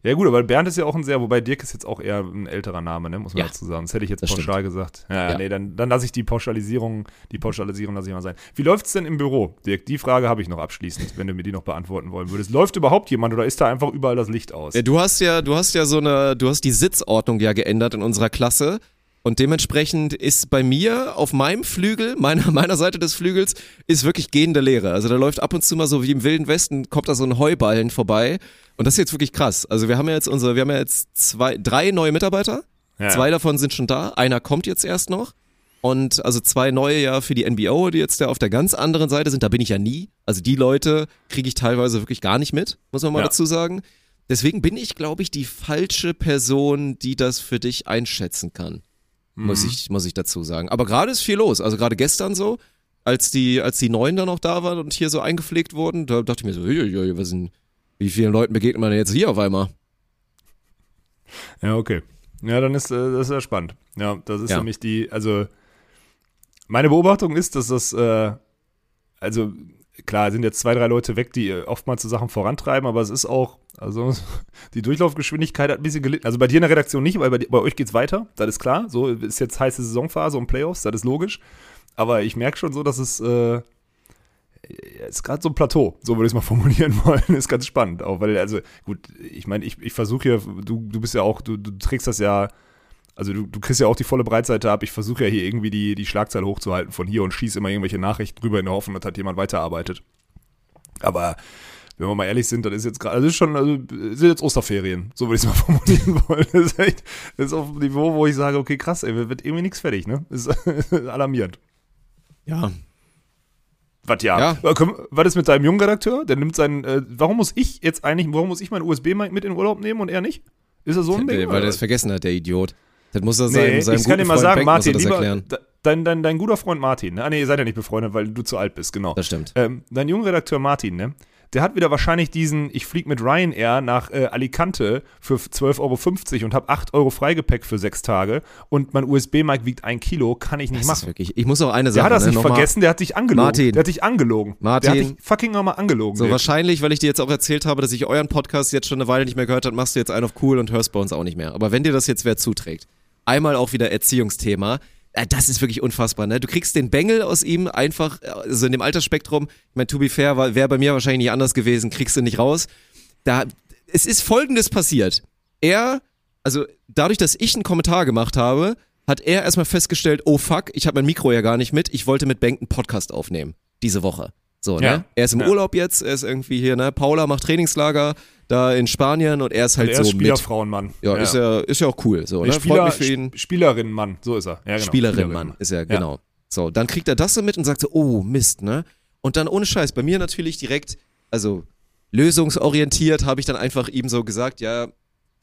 Ja, gut, aber Bernd ist ja auch ein sehr, wobei Dirk ist jetzt auch eher ein älterer Name, ne, muss man ja. dazu sagen. Das hätte ich jetzt pauschal stimmt. gesagt. Ja, ja, nee, dann, dann lasse ich die Pauschalisierung, die Pauschalisierung lasse ich mal sein. Wie läuft es denn im Büro, Dirk? Die Frage habe ich noch abschließend, wenn du mir die noch beantworten wollen würdest. Läuft überhaupt jemand oder ist da einfach überall das Licht aus? Ja, du hast ja, du hast ja so eine, du hast die Sitzordnung ja geändert in unserer Klasse. Und dementsprechend ist bei mir auf meinem Flügel, meiner, meiner Seite des Flügels, ist wirklich gehende Leere. Also da läuft ab und zu mal so wie im Wilden Westen, kommt da so ein Heuballen vorbei. Und das ist jetzt wirklich krass. Also wir haben ja jetzt unsere, wir haben ja jetzt zwei, drei neue Mitarbeiter. Ja. Zwei davon sind schon da. Einer kommt jetzt erst noch. Und also zwei neue ja für die NBO, die jetzt ja auf der ganz anderen Seite sind. Da bin ich ja nie. Also die Leute kriege ich teilweise wirklich gar nicht mit, muss man mal ja. dazu sagen. Deswegen bin ich, glaube ich, die falsche Person, die das für dich einschätzen kann mhm. muss, ich, muss ich dazu sagen. Aber gerade ist viel los. Also gerade gestern so, als die, als die Neuen dann noch da waren und hier so eingepflegt wurden, da dachte ich mir so, uiuiui, was sind, wie vielen Leuten begegnet man denn jetzt hier auf einmal? Ja, okay. Ja, dann ist äh, das ist ja spannend. Ja, das ist ja. nämlich die, also meine Beobachtung ist, dass das, äh, also klar, sind jetzt zwei, drei Leute weg, die äh, oftmals so Sachen vorantreiben, aber es ist auch, also die Durchlaufgeschwindigkeit hat ein bisschen gelitten. Also bei dir in der Redaktion nicht, weil bei, bei euch geht's weiter, das ist klar. So ist jetzt heiße Saisonphase und Playoffs, das ist logisch. Aber ich merke schon so, dass es äh, ist gerade so ein Plateau, so würde ich es mal formulieren wollen. ist ganz spannend, auch weil, also gut, ich meine, ich, ich versuche ja, du, du bist ja auch, du, du trägst das ja also du, du kriegst ja auch die volle Breitseite ab. Ich versuche ja hier irgendwie die, die Schlagzeile hochzuhalten von hier und schieße immer irgendwelche Nachrichten drüber in der Hoffnung, dass hat jemand weiterarbeitet. Aber wenn wir mal ehrlich sind, dann ist jetzt gerade, also ist schon, also sind jetzt Osterferien, so würde ich es mal formulieren wollen. Das ist echt, das ist auf einem Niveau, wo ich sage, okay, krass, ey, wird irgendwie nichts fertig, ne? Das ist alarmierend. Ja. Was ja? Ja. Was ist mit deinem jungen Redakteur? Der nimmt seinen. Äh, warum muss ich jetzt eigentlich, warum muss ich meinen USB-Mic mit in Urlaub nehmen und er nicht? Ist er so ein Ding? Weil er es vergessen hat, der Idiot. Das muss er Nee, seinem, ich kann dir mal Freund sagen, Beck Martin, er lieber, dein, dein, dein guter Freund Martin, ne? Ah, nee, ihr seid ja nicht befreundet, weil du zu alt bist, genau. Das stimmt. Ähm, dein junger Redakteur Martin, ne? Der hat wieder wahrscheinlich diesen, ich flieg mit Ryanair nach äh, Alicante für 12,50 Euro und habe 8 Euro Freigepäck für sechs Tage und mein USB-Mic wiegt ein Kilo, kann ich nicht Das ist machen. wirklich, ich muss auch eine Der Sache hat das ne, nicht vergessen, der hat dich angelogen. Martin. Der hat dich angelogen. Martin. Der hat dich fucking nochmal angelogen. So Dirk. wahrscheinlich, weil ich dir jetzt auch erzählt habe, dass ich euren Podcast jetzt schon eine Weile nicht mehr gehört habe, machst du jetzt einen auf cool und hörst bei uns auch nicht mehr. Aber wenn dir das jetzt wer zuträgt, einmal auch wieder Erziehungsthema, äh, das ist wirklich unfassbar, ne? Du kriegst den Bengel aus ihm einfach, äh, also in dem Altersspektrum, ich meine, to be fair, wäre bei mir wahrscheinlich nicht anders gewesen, kriegst du nicht raus. Da, es ist folgendes passiert. Er, also dadurch, dass ich einen Kommentar gemacht habe, hat er erstmal festgestellt, oh fuck, ich habe mein Mikro ja gar nicht mit, ich wollte mit Benk einen Podcast aufnehmen, diese Woche. So, Ja. ne? Er ist im Ja. Urlaub jetzt, er ist irgendwie hier, ne? Paula macht Trainingslager da in Spanien und er ist halt der ist so mit. Spielerfrauenmann. Ja, ist ja, ist ja auch cool, so, ne? Spieler, Freut mich für ihn. Sp- Spielerinnenmann, so ist er. Ja, genau. Spielerin, Mann, ist er, genau. So, dann kriegt er das so mit und sagt so, oh, Mist, ne? Und dann ohne Scheiß, bei mir natürlich direkt, also lösungsorientiert, habe ich dann einfach ihm so gesagt, ja,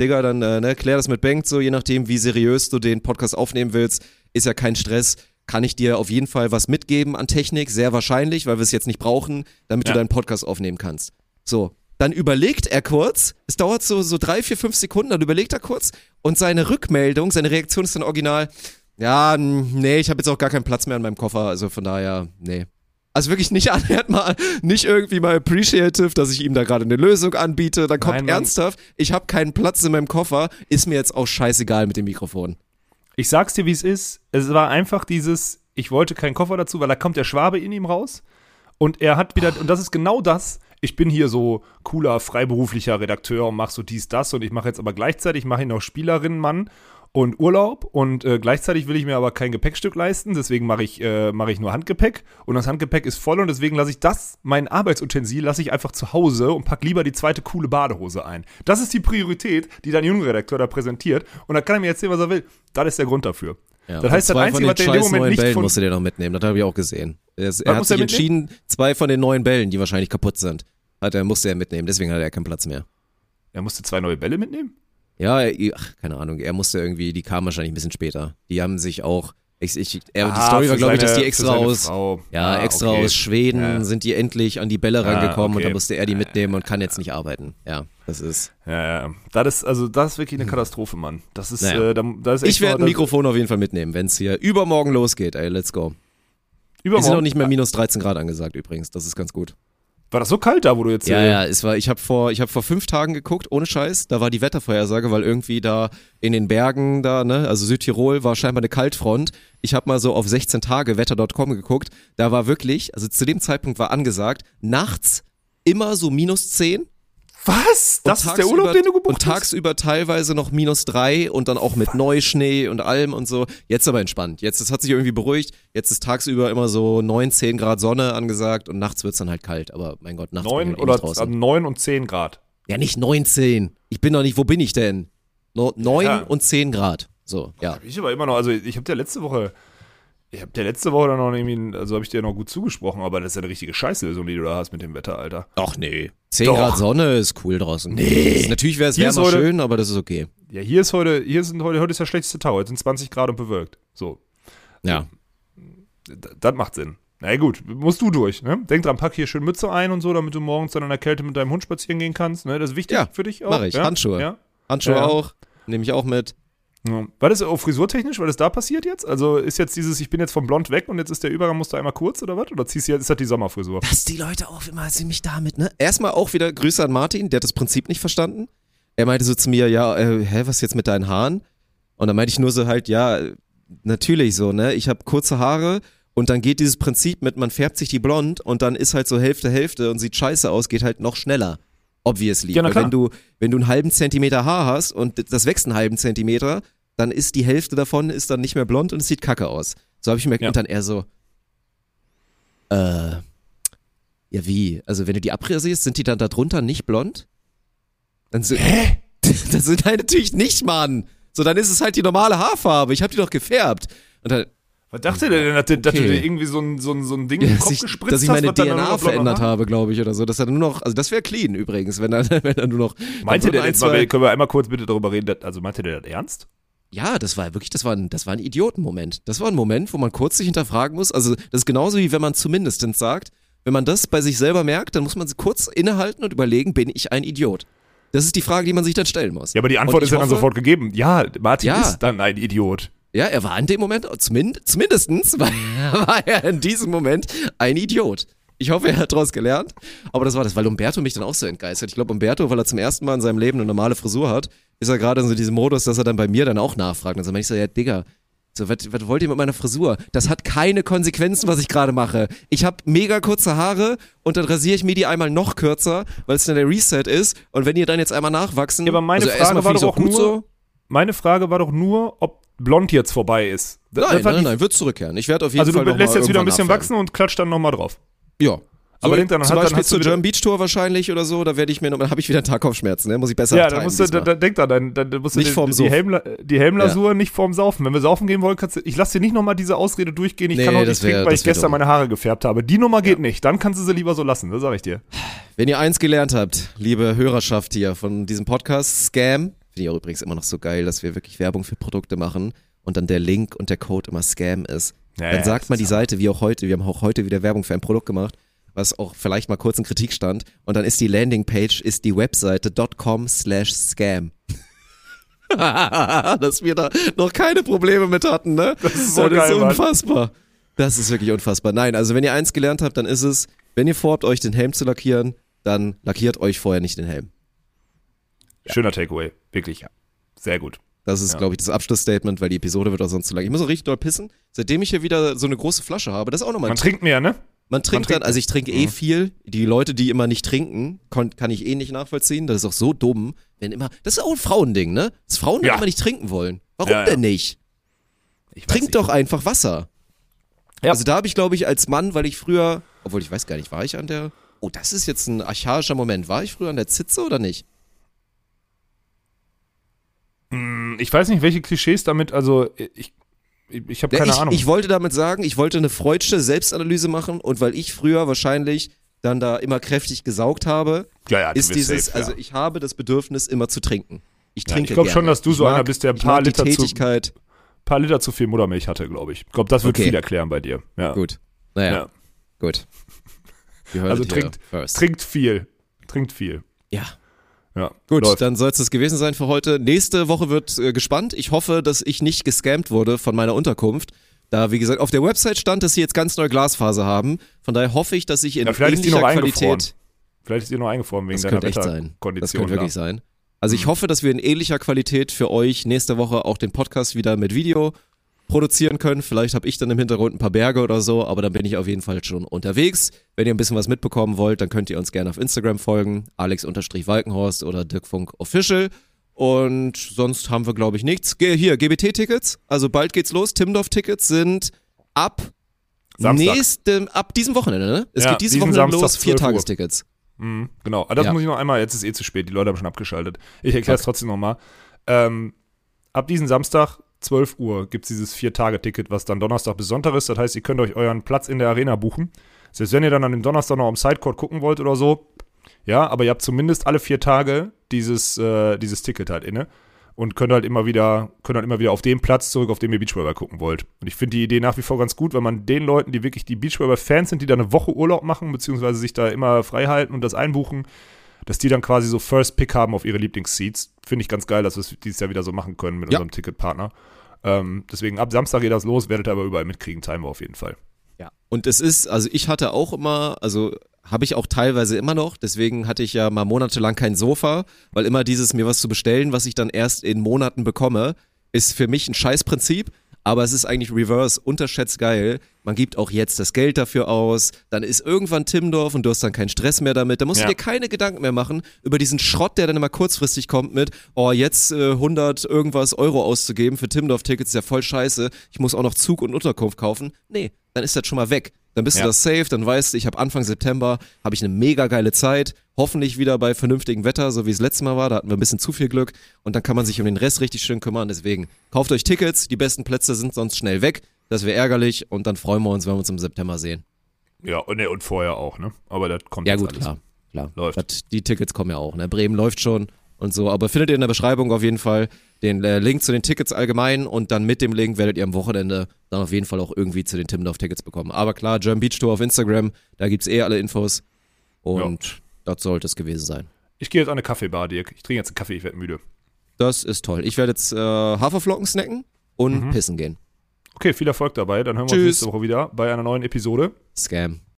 Digga, dann äh, ne, klär das mit Bengt so, je nachdem, wie seriös du den Podcast aufnehmen willst, ist ja kein Stress. Kann ich dir auf jeden Fall was mitgeben an Technik? Sehr wahrscheinlich, weil wir es jetzt nicht brauchen, damit Ja. du deinen Podcast aufnehmen kannst. So, dann überlegt er kurz, es dauert so, so drei, vier, fünf Sekunden, dann überlegt er kurz und seine Rückmeldung, seine Reaktion ist dann original, ja, nee, ich habe jetzt auch gar keinen Platz mehr in meinem Koffer, also von daher, nee. Also wirklich nicht annähernd mal, nicht irgendwie mal appreciative, dass ich ihm da gerade eine Lösung anbiete. Dann kommt Nein, ernsthaft, ich habe keinen Platz in meinem Koffer, ist mir jetzt auch scheißegal mit dem Mikrofon. Ich sag's dir, wie es ist. Es war einfach dieses, ich wollte keinen Koffer dazu, weil da kommt der Schwabe in ihm raus. Und er hat wieder, und das ist genau das, ich bin hier so cooler, freiberuflicher Redakteur und mach so dies, das und ich mache jetzt aber gleichzeitig, mache ich noch Spielerinnenmann und Urlaub und äh, gleichzeitig will ich mir aber kein Gepäckstück leisten, deswegen mache ich, äh, mache ich nur Handgepäck und das Handgepäck ist voll und deswegen lasse ich das, mein Arbeitsutensil, lasse ich einfach zu Hause und pack lieber die zweite coole Badehose ein. Das ist die Priorität, die dein Jungredakteur da präsentiert und dann kann er mir erzählen, was er will. Das ist der Grund dafür. Ja, das heißt, das zwei Einzige, von den was er in dem Moment neuen nicht Bällen von musste der noch mitnehmen, das habe ich auch gesehen. Er, er hat sich entschieden, zwei von den neuen Bällen, die wahrscheinlich kaputt sind, hat er, musste er mitnehmen, deswegen hat er keinen Platz mehr. Er musste zwei neue Bälle mitnehmen? Ja, er, ach, keine Ahnung, er musste irgendwie, die kamen wahrscheinlich ein bisschen später. Die haben sich auch, ich, ich, er, die Ah, Story war, glaube ich, dass die extra aus, Frau. ja, Ah, extra okay. aus Schweden Ja. sind die endlich an die Bälle Ah, rangekommen und okay. dann musste er die mitnehmen und kann jetzt nicht arbeiten. Ja, das ist. Ja, ja. Das ist, also, das ist wirklich eine Katastrophe, Mann. Das ist, Naja. äh, da, das ist echt Ich werde ein Mikrofon auf jeden Fall mitnehmen, wenn es hier übermorgen losgeht. Ey, let's go. Es sind Übermorgen. auch nicht mehr minus 13 Grad angesagt übrigens. Das ist ganz gut. War das so kalt da, wo du jetzt. Ja, äh, ja, es war, ich habe vor, ich habe vor fünf Tagen geguckt, ohne Scheiß. Da war die Wettervorhersage, weil irgendwie da in den Bergen da, ne, also Südtirol war scheinbar eine Kaltfront. Ich habe mal so auf 16 Tage wetter.com geguckt. Da war wirklich, also zu dem Zeitpunkt war angesagt, nachts immer so minus 10 Was? Das und ist der Urlaub, den du gebucht Und hast? tagsüber teilweise noch minus drei und dann auch mit Neuschnee und allem und so. Jetzt aber entspannt. Jetzt, das hat sich irgendwie beruhigt. Jetzt ist tagsüber immer so 9, 10 Grad Sonne angesagt und nachts wird's dann halt kalt. Aber mein Gott, nachts Neun halt eh oder also neun und zehn Grad. Ja, nicht 19. Ich bin doch nicht, wo bin ich denn? No, 9 Ja. und 10 Grad. So, ja. Hab ich aber immer noch, also ich habe dir letzte Woche, ich habe dir letzte Woche dann noch irgendwie, also habe ich dir noch gut zugesprochen, aber das ist ja eine richtige Scheißlösung, die du da hast mit dem Wetter, Alter. Ach nee. 10 Doch. Grad Sonne ist cool draußen. Nee. Natürlich wäre es wärmer heute- schön, aber das ist okay. Ja, hier ist heute, hier sind heute, heute ist der schlechteste Tag, heute sind 20 Grad und bewölkt. So, Ja. d- das macht Sinn. Na gut, musst du durch, ne? Denk dran, pack hier schön Mütze ein und so, damit du morgens dann in der Kälte mit deinem Hund spazieren gehen kannst, ne? Das ist wichtig Ja, für dich auch. mach ich. Ja? Handschuhe. Ja? Handschuhe Ja. auch. Nehme ich auch mit. Ja. War das auch frisurtechnisch, weil das da passiert jetzt? Also ist jetzt dieses, ich bin jetzt vom Blond weg und jetzt ist der Übergang, musst du einmal kurz oder was? Oder ziehst du jetzt, ist das die Sommerfrisur? Dass die Leute auch immer ziemlich damit, ne? Erstmal auch wieder Grüße an Martin, der hat das Prinzip nicht verstanden. Er meinte so zu mir, ja, äh, hä, was jetzt mit deinen Haaren? Und dann meinte ich nur so halt, ja, natürlich so, ne? Ich habe kurze Haare und dann geht dieses Prinzip mit, man färbt sich die blond und dann ist halt so Hälfte, Hälfte und sieht scheiße aus, geht halt noch schneller. Obviously. Ja, wenn du, wenn du einen halben Zentimeter Haar hast und das wächst einen halben Zentimeter, dann ist die Hälfte davon ist dann nicht mehr blond und es sieht kacke aus. So habe ich mir Ja. und dann eher so, äh, ja, wie? Also, wenn du die abrasierst, sind die dann da drunter nicht blond? Dann so, Hä? Das sind halt natürlich nicht, Mann. So, dann ist es halt die normale Haarfarbe. Ich habe die doch gefärbt. Und dann, Was dachte der denn, dass, okay. dass du dir irgendwie so ein, so ein, so ein Ding ja, im Kopf ich, gespritzt Dass ich meine DNA verändert habe, glaube ich, oder so. Dass er nur noch, also das wäre clean übrigens, wenn er, wenn er nur noch. Meinte der jetzt mal, können wir einmal kurz bitte darüber reden, also meinte der das ernst? Ja, das war wirklich, das war ein, das war ein Idiotenmoment. Das war ein Moment, wo man kurz sich hinterfragen muss. Also, das ist genauso wie wenn man zumindest sagt, wenn man das bei sich selber merkt, dann muss man kurz innehalten und überlegen, bin ich ein Idiot? Das ist die Frage, die man sich dann stellen muss. Ja, aber die Antwort ist ja dann sofort gegeben. Ja, Martin ja. ist dann ein Idiot. Ja, er war in dem Moment, zumindest, zumindestens war, war er in diesem Moment ein Idiot. Ich hoffe, er hat daraus gelernt. Aber das war das, weil Umberto mich dann auch so entgeistert. Ich glaube, Umberto, weil er zum ersten Mal in seinem Leben eine normale Frisur hat, ist er gerade in so diesem Modus, dass er dann bei mir dann auch nachfragt. Und dann meine ich so, ja, Digga, so, was, was wollt ihr mit meiner Frisur? Das hat keine Konsequenzen, was ich gerade mache. Ich habe mega kurze Haare und dann rasiere ich mir die einmal noch kürzer, weil es dann der Reset ist. Und wenn ihr dann jetzt einmal nachwachsen, ja, aber meine also Frage war doch auch nur, so. meine Frage war doch nur, ob blond jetzt vorbei ist. Das nein, nein, nein, wird zurückkehren. Ich werde auf jeden also Fall Also du lässt jetzt wieder ein bisschen nachfallen. wachsen und klatscht dann nochmal drauf. Ja. So, aber denk dann, zum Beispiel zur German Beach Tour wahrscheinlich oder so, da werde ich mir noch, dann habe ich wieder Tagkopfschmerzen, ne? muss ich besser Ja, dann musst du, da, da, denk da, dann, dann musst du nicht die, vorm die, Helm, die Helmlasur ja. nicht vorm Saufen. Wenn wir saufen gehen wollen, kannst du, ich lasse dir nicht nochmal diese Ausrede durchgehen, ich nee, kann auch nicht wär, trinken, weil ich gestern dumm. meine Haare gefärbt habe. Die Nummer geht ja. nicht, dann kannst du sie lieber so lassen, das sage ich dir. Wenn ihr eins gelernt habt, liebe Hörerschaft hier von diesem Podcast, Scam, auch übrigens immer noch so geil, dass wir wirklich Werbung für Produkte machen und dann der Link und der Code immer Scam ist. Ja, dann sagt mal die Seite, wie auch heute, wir haben auch heute wieder Werbung für ein Produkt gemacht, was auch vielleicht mal kurz in Kritik stand. Und dann ist die Landingpage, ist die Webseite .com slash scam. Dass wir da noch keine Probleme mit hatten, ne? Das ist so das geil, ist unfassbar. Mann. Das ist wirklich unfassbar. Nein, also wenn ihr eins gelernt habt, dann ist es, wenn ihr vorhabt, euch den Helm zu lackieren, dann lackiert euch vorher nicht den Helm. Schöner Takeaway, wirklich. Sehr gut. Das ist, ja. glaube ich, das Abschlussstatement, weil die Episode wird auch sonst zu lang. Ich muss auch richtig doll pissen. Seitdem ich hier wieder so eine große Flasche habe, das ist auch nochmal. Man trinkt mehr, ne? Man trinkt, Man trinkt dann, also ich trinke eh mhm. viel. Die Leute, die immer nicht trinken, kann, ich eh nicht nachvollziehen. Das ist auch so dumm, wenn immer. Das ist auch ein Frauending, ne? Dass Frauen ja. immer nicht trinken wollen. Warum ja, ja. denn nicht? Trink nicht. doch einfach Wasser. Ja. Also da habe ich, glaube ich, als Mann, weil ich früher, obwohl ich weiß gar nicht, war ich an der. Oh, das ist jetzt ein archaischer Moment. War ich früher an der Zitze oder nicht? Hm, ich weiß nicht, welche Klischees damit, also ich ich habe keine ich, Ahnung. Ich wollte damit sagen, ich wollte eine freudsche Selbstanalyse machen und weil ich früher wahrscheinlich dann da immer kräftig gesaugt habe, ja, ja, ist dieses, safe, ja. also ich habe das Bedürfnis immer zu trinken. Ich trinke ja, Ich glaube schon, dass du ich so mag, einer bist, der ein paar Liter, zu, paar Liter zu viel Muttermilch hatte, glaube ich. Ich glaube, das wird okay. viel erklären bei dir. Ja. Gut. Naja. Gut. Also trinkt, trinkt viel. Trinkt viel. Ja. Ja, Gut, läuft. dann soll es das gewesen sein für heute. Nächste Woche wird äh, gespannt. Ich hoffe, dass ich nicht gescammt wurde von meiner Unterkunft. Da, wie gesagt, auf der Website stand, dass sie jetzt ganz neue Glasfaser haben. Von daher hoffe ich, dass ich in ja, ähnlicher Qualität. Vielleicht ist die noch eingefroren wegen das deiner könnte echt sein. Das könnte wirklich sein. Also ich mhm. hoffe, dass wir in ähnlicher Qualität für euch nächste Woche auch den Podcast wieder mit Video produzieren können. Vielleicht habe ich dann im Hintergrund ein paar Berge oder so, aber dann bin ich auf jeden Fall schon unterwegs. Wenn ihr ein bisschen was mitbekommen wollt, dann könnt ihr uns gerne auf Instagram folgen, alex-walkenhorst oder dirkfunk official. Und sonst haben wir, glaube ich, nichts. Hier, GBT-Tickets, also bald geht's los. Timdorf-Tickets sind ab Samstag. nächstem, ab diesem Wochenende, ne? Es ja, geht dieses Wochenende los, vier Tagestickets. Mhm, genau, das ja. muss ich noch einmal, jetzt ist eh zu spät, die Leute haben schon abgeschaltet. Ich erkläre es okay. trotzdem nochmal. Ähm, ab diesem Samstag 12 Uhr gibt es dieses Vier-Tage-Ticket, was dann Donnerstag bis Sonntag ist. Das heißt, ihr könnt euch euren Platz in der Arena buchen. Selbst wenn ihr dann an dem Donnerstag noch am Sidecourt gucken wollt oder so, ja, aber ihr habt zumindest alle vier Tage dieses, äh, dieses Ticket halt inne und könnt halt immer wieder, könnt halt immer wieder auf den Platz zurück, auf dem ihr Beachvolleyball gucken wollt. Und ich finde die Idee nach wie vor ganz gut, wenn man den Leuten, die wirklich die Beachvolleyball-Fans sind, die da eine Woche Urlaub machen, beziehungsweise sich da immer frei halten und das einbuchen, dass die dann quasi so First Pick haben auf ihre Lieblingsseats. Finde ich ganz geil, dass wir es dieses Jahr wieder so machen können mit ja. unserem Ticketpartner. Ähm, deswegen ab Samstag geht das los, werdet ihr aber überall mitkriegen, Timer auf jeden Fall. Ja. Und es ist, also ich hatte auch immer, also habe ich auch teilweise immer noch, deswegen hatte ich ja mal monatelang kein Sofa, weil immer dieses mir was zu bestellen, was ich dann erst in Monaten bekomme, ist für mich ein Scheißprinzip aber es ist eigentlich reverse, unterschätzt geil. Man gibt auch jetzt das Geld dafür aus, dann ist irgendwann Timdorf und du hast dann keinen Stress mehr damit. Da musst ja. du dir keine Gedanken mehr machen über diesen Schrott, der dann immer kurzfristig kommt mit, oh, jetzt äh, 100 irgendwas Euro auszugeben für Timdorf-Tickets ist ja voll scheiße. Ich muss auch noch Zug und Unterkunft kaufen. Nee, dann ist das schon mal weg. Dann bist ja. du das safe, dann weißt du, ich habe Anfang September, habe ich eine mega geile Zeit, hoffentlich wieder bei vernünftigem Wetter, so wie es letztes Mal war, da hatten wir ein bisschen zu viel Glück und dann kann man sich um den Rest richtig schön kümmern, deswegen kauft euch Tickets, die besten Plätze sind sonst schnell weg, Das wäre ärgerlich und dann freuen wir uns, wenn wir uns im September sehen. Ja, und, und vorher auch, ne? Aber das kommt Ja, gut, alles. klar. klar. Läuft. Das, die Tickets kommen ja auch. Ne? Bremen läuft schon und so. Aber findet ihr in der Beschreibung auf jeden Fall den äh, Link zu den Tickets allgemein und dann mit dem Link werdet ihr am Wochenende dann auf jeden Fall auch irgendwie zu den Timmendorf-Tickets bekommen. Aber klar, German Beach Tour auf Instagram, da gibt's eh alle Infos und das sollte es gewesen sein. Ich gehe jetzt an eine Kaffeebar, Dirk. Ich trinke jetzt einen Kaffee, ich werde müde. Das ist toll. Ich werde jetzt äh, Haferflocken snacken und pissen gehen. Okay, viel Erfolg dabei. Dann hören wir Tschüss. uns nächste Woche wieder bei einer neuen Episode. Scam.